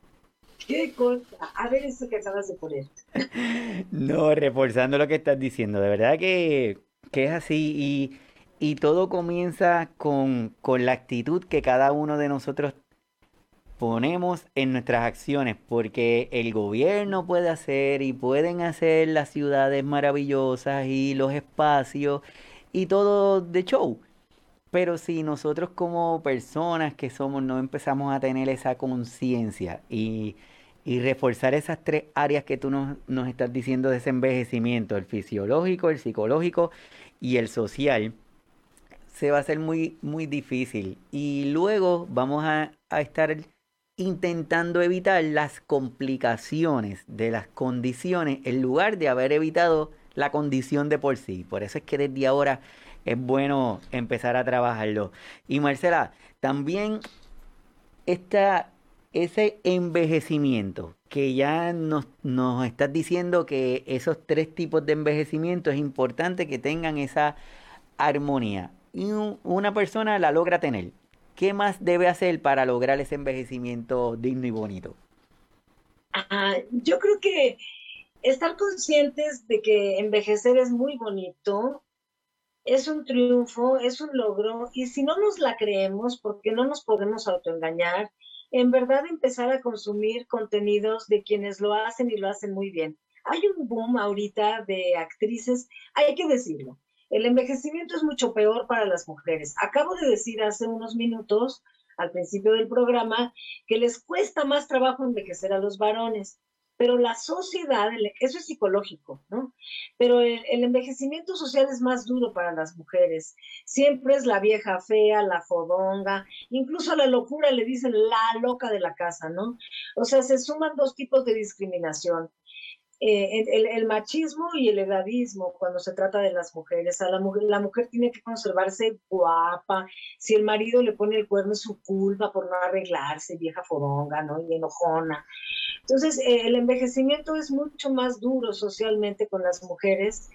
¿Qué cosa? A ver eso que acabas de poner. [laughs] No, reforzando lo que estás diciendo, de verdad que, es así y, y todo comienza con, con la actitud que cada uno de nosotros ponemos en nuestras acciones, porque el gobierno puede hacer y pueden hacer las ciudades maravillosas y los espacios y todo de show. Pero si nosotros como personas que somos no empezamos a tener esa conciencia y, reforzar esas tres áreas que tú nos, nos estás diciendo de ese envejecimiento, el fisiológico, el psicológico y el social, se va a hacer muy, muy difícil. Y luego vamos a, a estar intentando evitar las complicaciones de las condiciones en lugar de haber evitado la condición de por sí. Por eso es que desde ahora es bueno empezar a trabajarlo. Y Marcela, también esta, ese envejecimiento, que ya nos, nos estás diciendo que esos tres tipos de envejecimiento es importante que tengan esa armonía. Y una persona la logra tener. ¿Qué más debe hacer para lograr ese envejecimiento digno y bonito? Ah, yo creo que estar conscientes de que envejecer es muy bonito, es un triunfo, es un logro, y si no nos la creemos, porque no nos podemos autoengañar, en verdad empezar a consumir contenidos de quienes lo hacen y lo hacen muy bien. Hay un boom ahorita de actrices, hay que decirlo, el envejecimiento es mucho peor para las mujeres. Acabo de decir hace unos minutos, al principio del programa, que les cuesta más trabajo envejecer a los varones pero la sociedad, eso es psicológico, ¿no? Pero el, envejecimiento social es más duro para las mujeres. Siempre es la vieja fea, la fodonga, incluso a la locura le dicen la loca de la casa, ¿no? O sea, se suman dos tipos de discriminación. Eh, el, machismo y el edadismo cuando se trata de las mujeres. A la mujer, la mujer tiene que conservarse guapa. Si el marido le pone el cuerno es su culpa por no arreglarse, vieja foronga, ¿no? Y enojona. Entonces, eh, el envejecimiento es mucho más duro socialmente con las mujeres.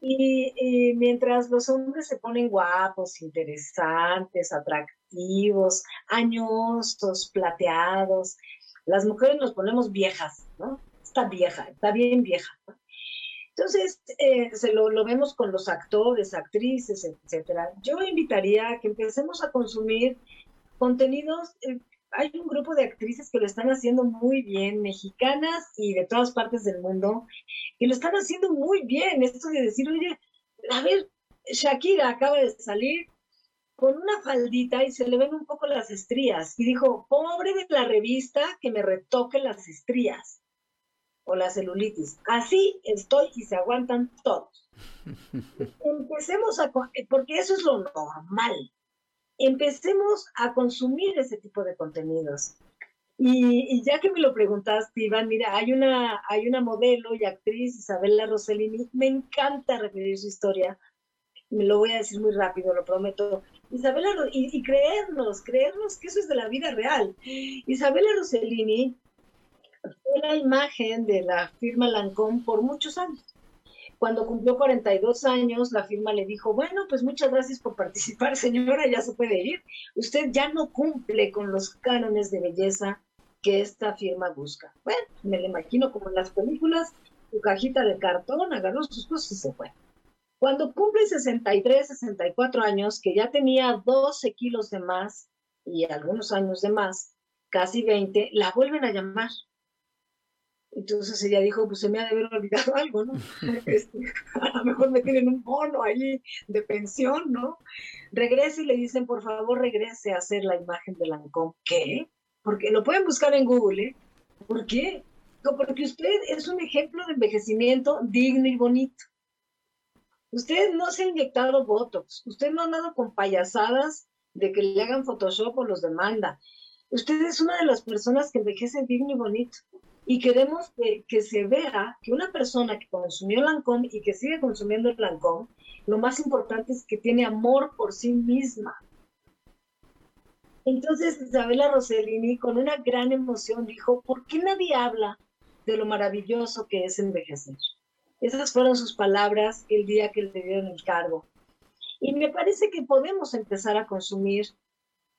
Y, y mientras los hombres se ponen guapos, interesantes, atractivos, añosos, plateados, las mujeres nos ponemos viejas, ¿no? Está vieja, está bien vieja. Entonces, eh, se lo, lo, vemos con los actores, actrices, etcétera. Yo invitaría a que empecemos a consumir contenidos. Eh, hay un grupo de actrices que lo están haciendo muy bien, mexicanas y de todas partes del mundo, y lo están haciendo muy bien. Esto de decir, oye, a ver, Shakira acaba de salir con una faldita y se le ven un poco las estrías. Y dijo, pobre de la revista que me retoque las estrías o la celulitis. Así estoy y se aguantan todos. [laughs] Empecemos a, porque eso es lo normal. Empecemos a consumir ese tipo de contenidos. Y, ya que me lo preguntaste, Iván, mira, hay una, hay una modelo y actriz, Isabella Rossellini, me encanta referir su historia, me lo voy a decir muy rápido, lo prometo. Isabela, y, y creernos, creernos que eso es de la vida real. Isabella Rossellini fue la imagen de la firma Lancôme por muchos años. Cuando cumplió 42 años, la firma le dijo, bueno, pues muchas gracias por participar, [laughs] señora, ya se puede ir. Usted ya no cumple con los cánones de belleza que esta firma busca. Bueno, me lo imagino como en las películas, su cajita de cartón, agarró sus cosas y se fue. Cuando cumple 63, 64 años, que ya tenía 12 kilos de más y algunos años de más, casi 20, la vuelven a llamar entonces ella dijo, pues se me ha de haber olvidado [laughs] algo, ¿no? Este, a lo mejor me tienen un bono ahí de pensión, ¿no? Regrese y le dicen, por favor, regrese a hacer la imagen de Lancôme. ¿Qué? Porque lo pueden buscar en Google, ¿eh? ¿Por qué? Porque usted es un ejemplo de envejecimiento digno y bonito. Usted no se ha inyectado Botox, usted no ha andado con payasadas de que le hagan Photoshop o los demanda. Usted es una de las personas que envejece digno y bonito y queremos que, se vea que una persona que consumió Lancôme y que sigue consumiendo Lancôme, lo más importante es que tiene amor por sí misma. Entonces Isabela Rossellini con una gran emoción dijo, ¿por qué nadie habla de lo maravilloso que es envejecer? Esas fueron sus palabras el día que le dieron el cargo. Y me parece que podemos empezar a consumir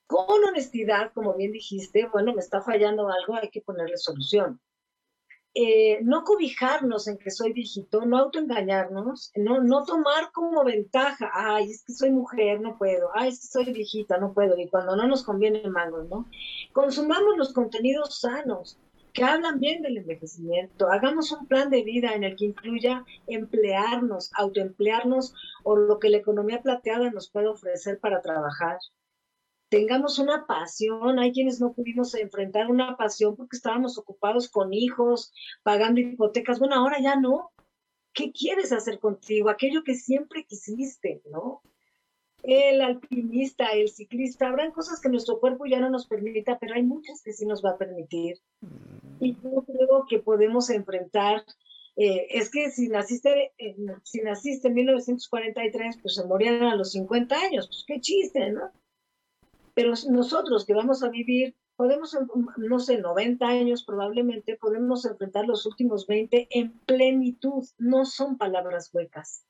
con honestidad, como bien dijiste, bueno, me está fallando algo, hay que ponerle solución. Eh, no cobijarnos en que soy viejito, no autoengañarnos, no, no tomar como ventaja, ay, es que soy mujer, no puedo, ay, es que soy viejita, no puedo, y cuando no nos conviene el mango, ¿no? Consumamos los contenidos sanos, que hablan bien del envejecimiento, hagamos un plan de vida en el que incluya emplearnos, autoemplearnos o lo que la economía plateada nos puede ofrecer para trabajar tengamos una pasión. Hay quienes no pudimos enfrentar una pasión porque estábamos ocupados con hijos, pagando hipotecas. Bueno, ahora ya no. ¿Qué quieres hacer contigo? Aquello que siempre quisiste, ¿no? El alpinista, el ciclista, habrán cosas que nuestro cuerpo ya no nos permita, pero hay muchas que sí nos va a permitir. Y yo creo que podemos enfrentar eh, es que si naciste, si naciste en 1943, pues se morían a los 50 años, pues qué chiste, ¿no? Pero nosotros que vamos a vivir podemos, no sé, 90 años probablemente, podemos enfrentar los últimos 20 en plenitud. No son palabras huecas,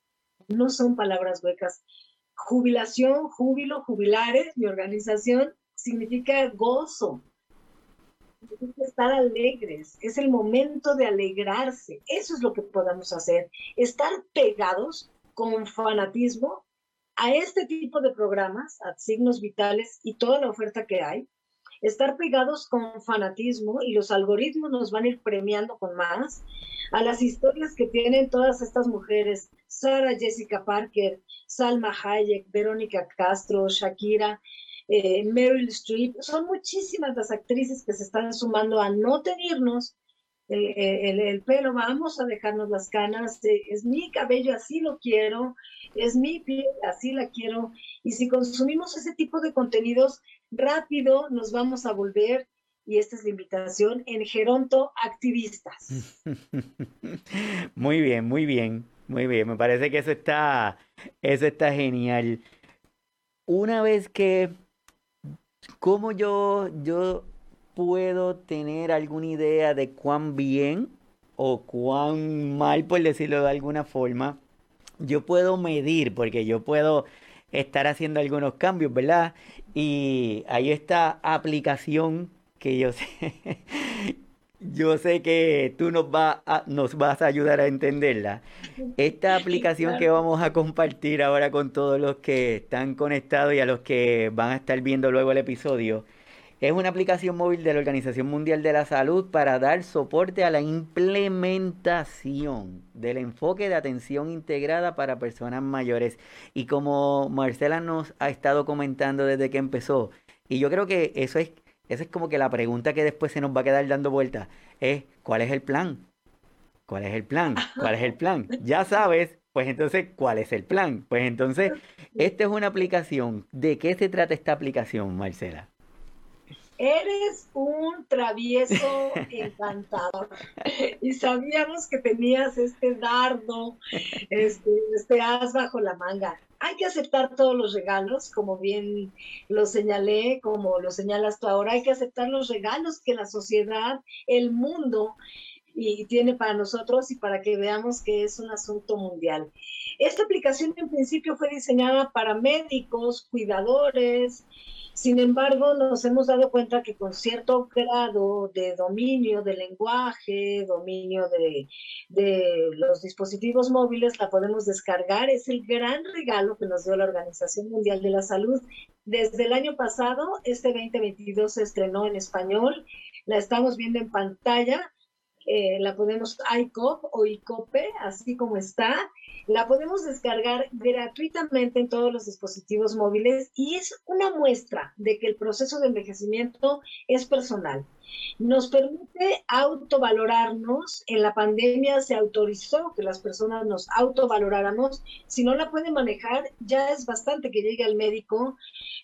no son palabras huecas. Jubilación, júbilo, jubilares, mi organización, significa gozo, estar alegres, es el momento de alegrarse. Eso es lo que podamos hacer. Estar pegados con fanatismo a este tipo de programas, a signos vitales y toda la oferta que hay, estar pegados con fanatismo y los algoritmos nos van a ir premiando con más. A las historias que tienen todas estas mujeres, Sara Jessica Parker, Salma Hayek, Verónica Castro, Shakira, eh, Meryl Streep, son muchísimas las actrices que se están sumando a no tenernos el, pelo, vamos a dejarnos las canas, eh, es mi cabello, así lo quiero, es mi piel, así la quiero. Y si consumimos ese tipo de contenidos, rápido nos vamos a volver, y esta es la invitación, en Geronto Activistas. [laughs] Muy bien, muy bien, muy bien. Me parece que eso está, eso está genial. Una vez que, como yo, yo puedo tener alguna idea de cuán bien o cuán mal, por decirlo de alguna forma, yo puedo medir, porque yo puedo estar haciendo algunos cambios, ¿verdad? Y hay esta aplicación que yo sé, [laughs] yo sé que tú nos, va nos vas a ayudar a entenderla. Esta aplicación que vamos a compartir ahora con todos los que están conectados y a los que van a estar viendo luego el episodio es una aplicación móvil de la Organización Mundial de la Salud para dar soporte a la implementación del enfoque de atención integrada para personas mayores. Y como Marcela nos ha estado comentando desde que empezó, y yo creo que eso es, es como que la pregunta que después se nos va a quedar dando vuelta, es ¿cuál es el plan? ¿Cuál es el plan? ¿Cuál es el plan? Ya sabes, pues entonces, ¿cuál es el plan? Pues entonces, esta es una aplicación. ¿De qué se trata esta aplicación, Marcela? Eres un travieso [laughs] encantador. Y sabíamos que tenías este dardo, este, este as bajo la manga. Hay que aceptar todos los regalos, como bien lo señalé, como lo señalas tú ahora, hay que aceptar los regalos que la sociedad, el mundo, y tiene para nosotros y para que veamos que es un asunto mundial. Esta aplicación en principio fue diseñada para médicos, cuidadores, sin embargo, nos hemos dado cuenta que con cierto grado de dominio del lenguaje, dominio de, los dispositivos móviles, la podemos descargar. Es el gran regalo que nos dio la Organización Mundial de la Salud. Desde el año pasado, este 2022 se estrenó en español. La estamos viendo en pantalla. Eh, la podemos ICOP o ICOPE, así como está. La podemos descargar gratuitamente en todos los dispositivos móviles y es una muestra de que el proceso de envejecimiento es personal. Nos permite autovalorarnos. En la pandemia se autorizó que las personas nos autovaloráramos. Si no la puede manejar, ya es bastante que llegue al médico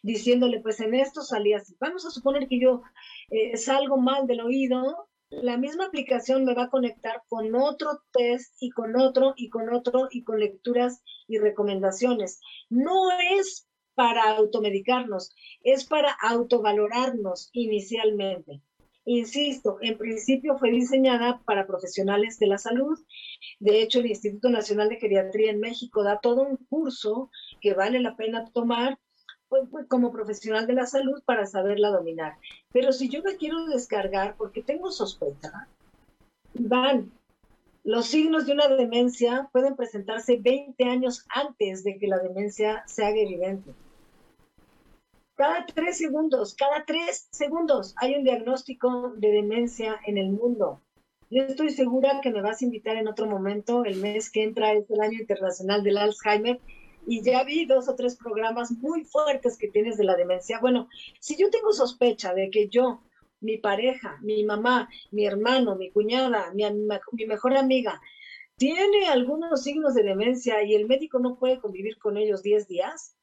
diciéndole, pues en esto salí así. Vamos a suponer que yo eh, salgo mal del oído, la misma aplicación me va a conectar con otro test y con otro y con otro y con lecturas y recomendaciones. No es para automedicarnos, es para autovalorarnos inicialmente. Insisto, en principio fue diseñada para profesionales de la salud. De hecho, el Instituto Nacional de Geriatría en México da todo un curso que vale la pena tomar como profesional de la salud para saberla dominar. Pero si yo la quiero descargar porque tengo sospecha, van, los signos de una demencia pueden presentarse 20 años antes de que la demencia se haga evidente. Cada tres segundos, cada tres segundos hay un diagnóstico de demencia en el mundo. Yo estoy segura que me vas a invitar en otro momento. El mes que entra es el año internacional del Alzheimer y ya vi dos o tres programas muy fuertes que tienes de la demencia. Bueno, si yo tengo sospecha de que yo, mi pareja, mi mamá, mi hermano, mi cuñada, mi, mejor amiga, tiene algunos signos de demencia y el médico no puede convivir con ellos 10 días,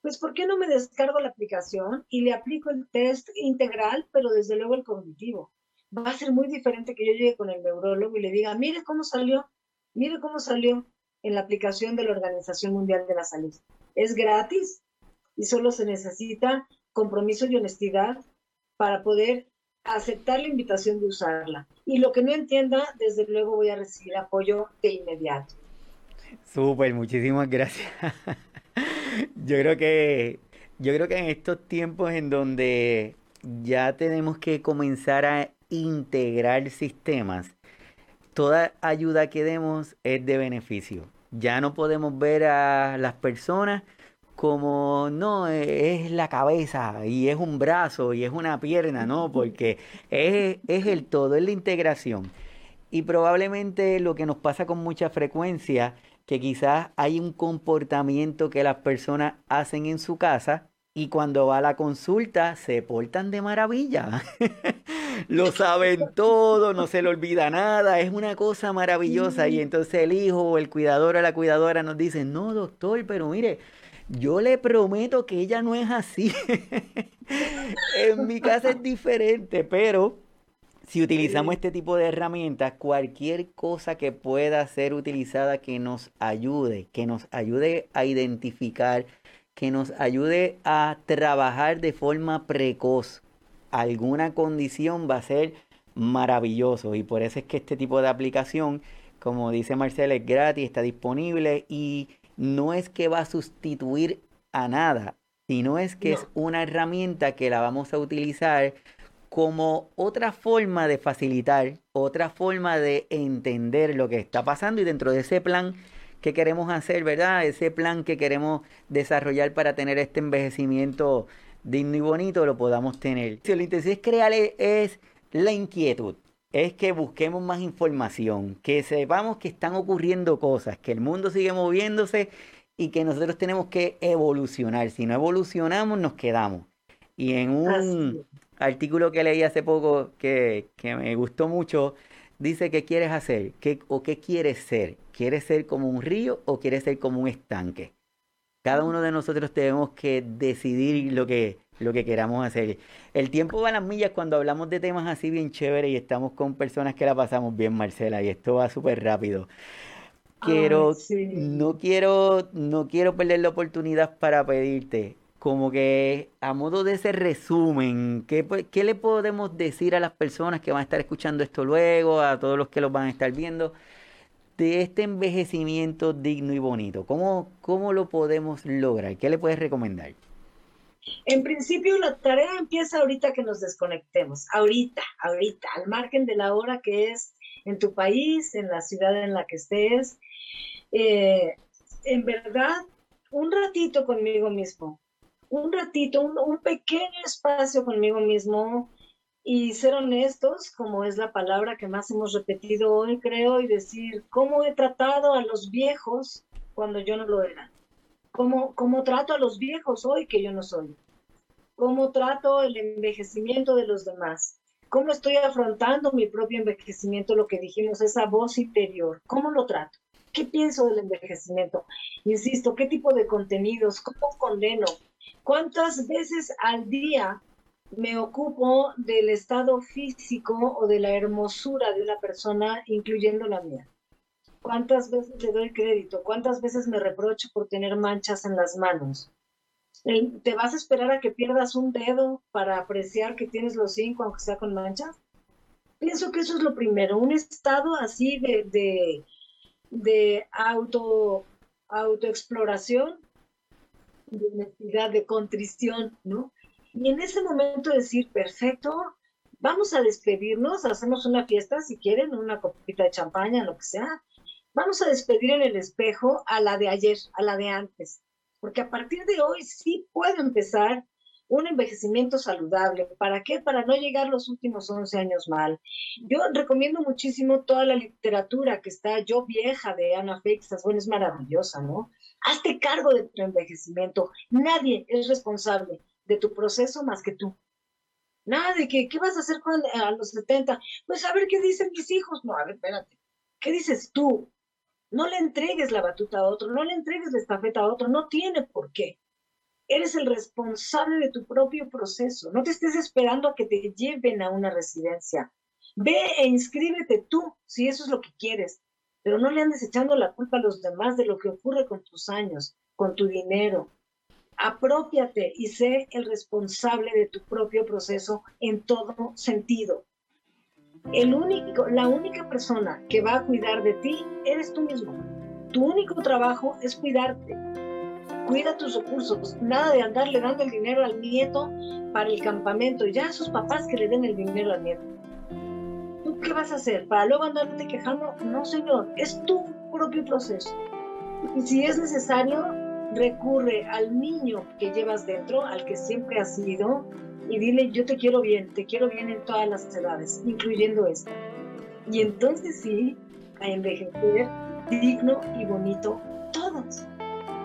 pues ¿por qué no me descargo la aplicación y le aplico el test integral, pero desde luego el cognitivo? Va a ser muy diferente que yo llegue con el neurólogo y le diga, mire cómo salió, mire cómo salió en la aplicación de la Organización Mundial de la Salud. Es gratis y solo se necesita compromiso y honestidad para poder aceptar la invitación de usarla. Y lo que no entienda, desde luego voy a recibir apoyo de inmediato. Súper, muchísimas gracias. [laughs] yo creo que yo creo que en estos tiempos en donde ya tenemos que comenzar a integrar sistemas, toda ayuda que demos es de beneficio. Ya no podemos ver a las personas como no es la cabeza y es un brazo y es una pierna, no, porque es, es el todo, es la integración. Y probablemente lo que nos pasa con mucha frecuencia, que quizás hay un comportamiento que las personas hacen en su casa y cuando va a la consulta se portan de maravilla. [laughs] Lo saben todo, no se le olvida nada, es una cosa maravillosa. Y entonces el hijo o el cuidador o la cuidadora nos dice, no, doctor, pero mire, yo le prometo que ella no es así. [laughs] en mi casa es diferente, pero si utilizamos este tipo de herramientas, cualquier cosa que pueda ser utilizada que nos ayude, que nos ayude a identificar, que nos ayude a trabajar de forma precoz alguna condición va a ser maravilloso. Y por eso es que este tipo de aplicación, como dice Marcel, es gratis, está disponible y no es que va a sustituir a nada, sino es que es una herramienta que la vamos a utilizar como otra forma de facilitar, otra forma de entender lo que está pasando y dentro de ese plan que queremos hacer, ¿verdad? Ese plan que queremos desarrollar para tener este envejecimiento digno y bonito, lo podamos tener. Si lo intención es crear es la inquietud, es que busquemos más información, que sepamos que están ocurriendo cosas, que el mundo sigue moviéndose y que nosotros tenemos que evolucionar. Si no evolucionamos, nos quedamos. Y en un artículo que leí hace poco que, que me gustó mucho, dice qué quieres hacer qué, o qué quieres ser. ¿Quieres ser como un río o quieres ser como un estanque? Cada uno de nosotros tenemos que decidir lo que, lo que queramos hacer. El tiempo va a las millas cuando hablamos de temas así bien chéveres y estamos con personas que la pasamos bien, Marcela, y esto va súper rápido. Quiero, no quiero, no quiero perder la oportunidad para pedirte, como que a modo de ese resumen, ¿qué, ¿qué le podemos decir a las personas que van a estar escuchando esto luego, a todos los que lo van a estar viendo? de este envejecimiento digno y bonito? ¿Cómo, cómo lo podemos lograr? ¿Qué le puedes recomendar? En principio la tarea empieza ahorita que nos desconectemos, ahorita, ahorita, al margen de la hora que es en tu país, en la ciudad en la que estés. Eh, en verdad, un ratito conmigo mismo, un ratito, un, pequeño espacio conmigo mismo, y ser honestos, como es la palabra que más hemos repetido hoy, creo, y decir cómo he tratado a los viejos cuando yo no lo era. Cómo, cómo trato a los viejos hoy que yo no soy. Cómo trato el envejecimiento de los demás. Cómo estoy afrontando mi propio envejecimiento, lo que dijimos, esa voz interior. ¿Cómo lo trato? ¿Qué pienso del envejecimiento? Insisto, ¿qué tipo de contenidos? ¿Cómo condeno? ¿Cuántas veces al día me ocupo del estado físico o de la hermosura de una persona, incluyendo la mía. ¿Cuántas veces le doy crédito? ¿Cuántas veces me reprocho por tener manchas en las manos? ¿Te vas a esperar a que pierdas un dedo para apreciar que tienes los cinco, aunque sea con manchas? Pienso que eso es lo primero, un estado así de, de, de auto, autoexploración, de honestidad, de contrición, ¿no? Y en ese momento decir, perfecto, vamos a despedirnos, hacemos una fiesta si quieren, una copita de champaña, lo que sea. Vamos a despedir en el espejo a la de ayer, a la de antes, porque a partir de hoy sí puedo empezar un envejecimiento saludable. ¿Para qué? Para no llegar los últimos 11 años mal. Yo recomiendo muchísimo toda la literatura que está Yo Vieja de Ana Feixas. Bueno, es maravillosa, ¿no? Hazte cargo de tu envejecimiento. Nadie es responsable de tu proceso más que tú. Nada de que, ¿qué vas a hacer con, a los 70? Pues a ver qué dicen mis hijos. No, a ver, espérate. ¿Qué dices tú? No le entregues la batuta a otro, no le entregues la estafeta a otro, no tiene por qué. Eres el responsable de tu propio proceso. No te estés esperando a que te lleven a una residencia. Ve e inscríbete tú, si eso es lo que quieres. Pero no le andes echando la culpa a los demás de lo que ocurre con tus años, con tu dinero, apropiate y sé el responsable de tu propio proceso en todo sentido. El único, la única persona que va a cuidar de ti eres tú mismo. Tu único trabajo es cuidarte. Cuida tus recursos. Nada de andarle dando el dinero al nieto para el campamento. Ya a sus papás que le den el dinero al nieto. ¿Tú qué vas a hacer? ¿Para luego andarte quejando? No, señor. Es tu propio proceso. Y si es necesario, recurre al niño que llevas dentro, al que siempre has sido, y dile, yo te quiero bien, te quiero bien en todas las edades, incluyendo esta. Y entonces sí, a envejecer digno y bonito todos.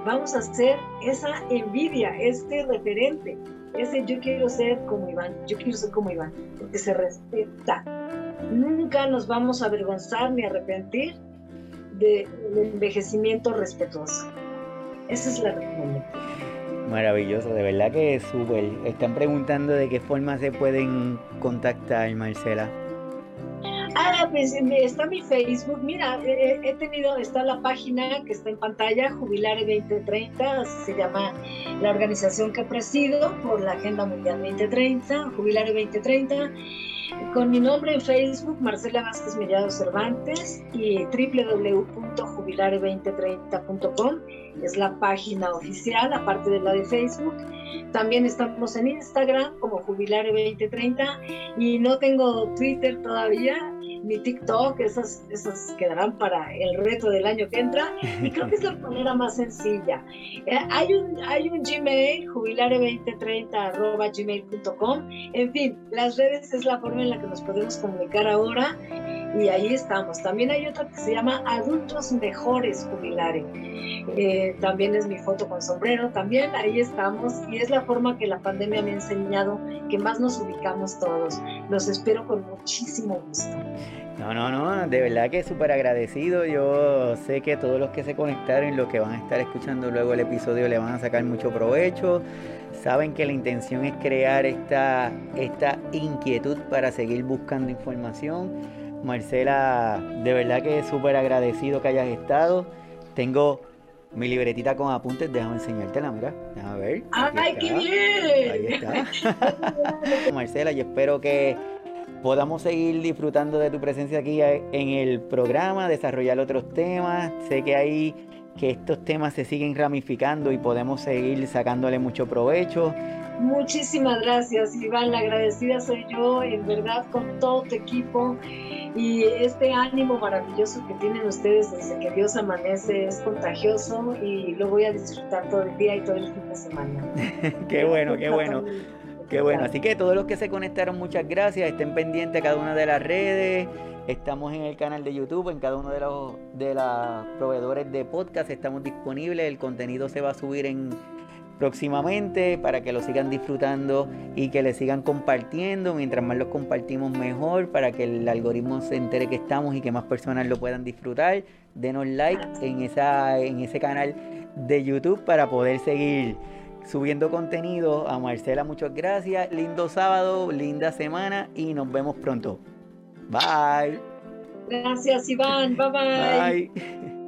Vamos a hacer esa envidia, este referente, ese yo quiero ser como Iván, yo quiero ser como Iván, porque se respeta. Nunca nos vamos a avergonzar ni arrepentir del envejecimiento respetuoso. Esa es la recomendación. Maravilloso, de verdad que es súper. Están preguntando de qué forma se pueden contactar, Marcela. Ah, pues está mi Facebook. Mira, he tenido, está la página que está en pantalla, Jubilare 2030, así se llama la organización que presido por la Agenda Mundial 2030, Jubilare 2030 con mi nombre en Facebook, Marcela Vázquez Mellado Cervantes, y www.jubilare2030.com es la página oficial, aparte de la de Facebook. También estamos en Instagram como Jubilare2030 y no tengo Twitter todavía, ni TikTok, esas, esas quedarán para el reto del año que entra. Y creo que es la [laughs] manera más sencilla. Eh, hay, un, hay un Gmail, jubilare2030 gmail.com. En fin, las redes es la forma en la que nos podemos comunicar ahora y ahí estamos. También hay otra que se llama Adultos Mejores Jubilare. Eh, también es mi foto con sombrero, también ahí estamos y es la forma que la pandemia me ha enseñado que más nos ubicamos todos. Los espero con muchísimo gusto. No, no, no, de verdad que súper agradecido. Yo sé que todos los que se conectaron, los que van a estar escuchando luego el episodio, le van a sacar mucho provecho. Saben que la intención es crear esta, esta inquietud para seguir buscando información. Marcela, de verdad que súper agradecido que hayas estado. Tengo mi libretita con apuntes, déjame enseñártela, mira, déjame ver. ¡Ay, qué bien! Ahí está. [laughs] Marcela, y espero que podamos seguir disfrutando de tu presencia aquí en el programa, desarrollar otros temas. Sé que hay que estos temas se siguen ramificando y podemos seguir sacándole mucho provecho. Muchísimas gracias, Iván. La agradecida soy yo, en verdad, con todo tu equipo. Y este ánimo maravilloso que tienen ustedes desde que Dios amanece es contagioso y lo voy a disfrutar todo el día y todo el fin de semana. [laughs] qué bueno, qué [laughs] bueno. Qué bueno. Así que todos los que se conectaron, muchas gracias. Estén pendientes a cada una de las redes. Estamos en el canal de YouTube, en cada uno de los de los proveedores de podcast. Estamos disponibles. El contenido se va a subir en próximamente para que lo sigan disfrutando y que le sigan compartiendo. Mientras más lo compartimos mejor para que el algoritmo se entere que estamos y que más personas lo puedan disfrutar. Denos like en, esa, en ese canal de YouTube para poder seguir subiendo contenido. A Marcela, muchas gracias. Lindo sábado, linda semana y nos vemos pronto. Bye. Gracias, Iván. Bye bye. Bye.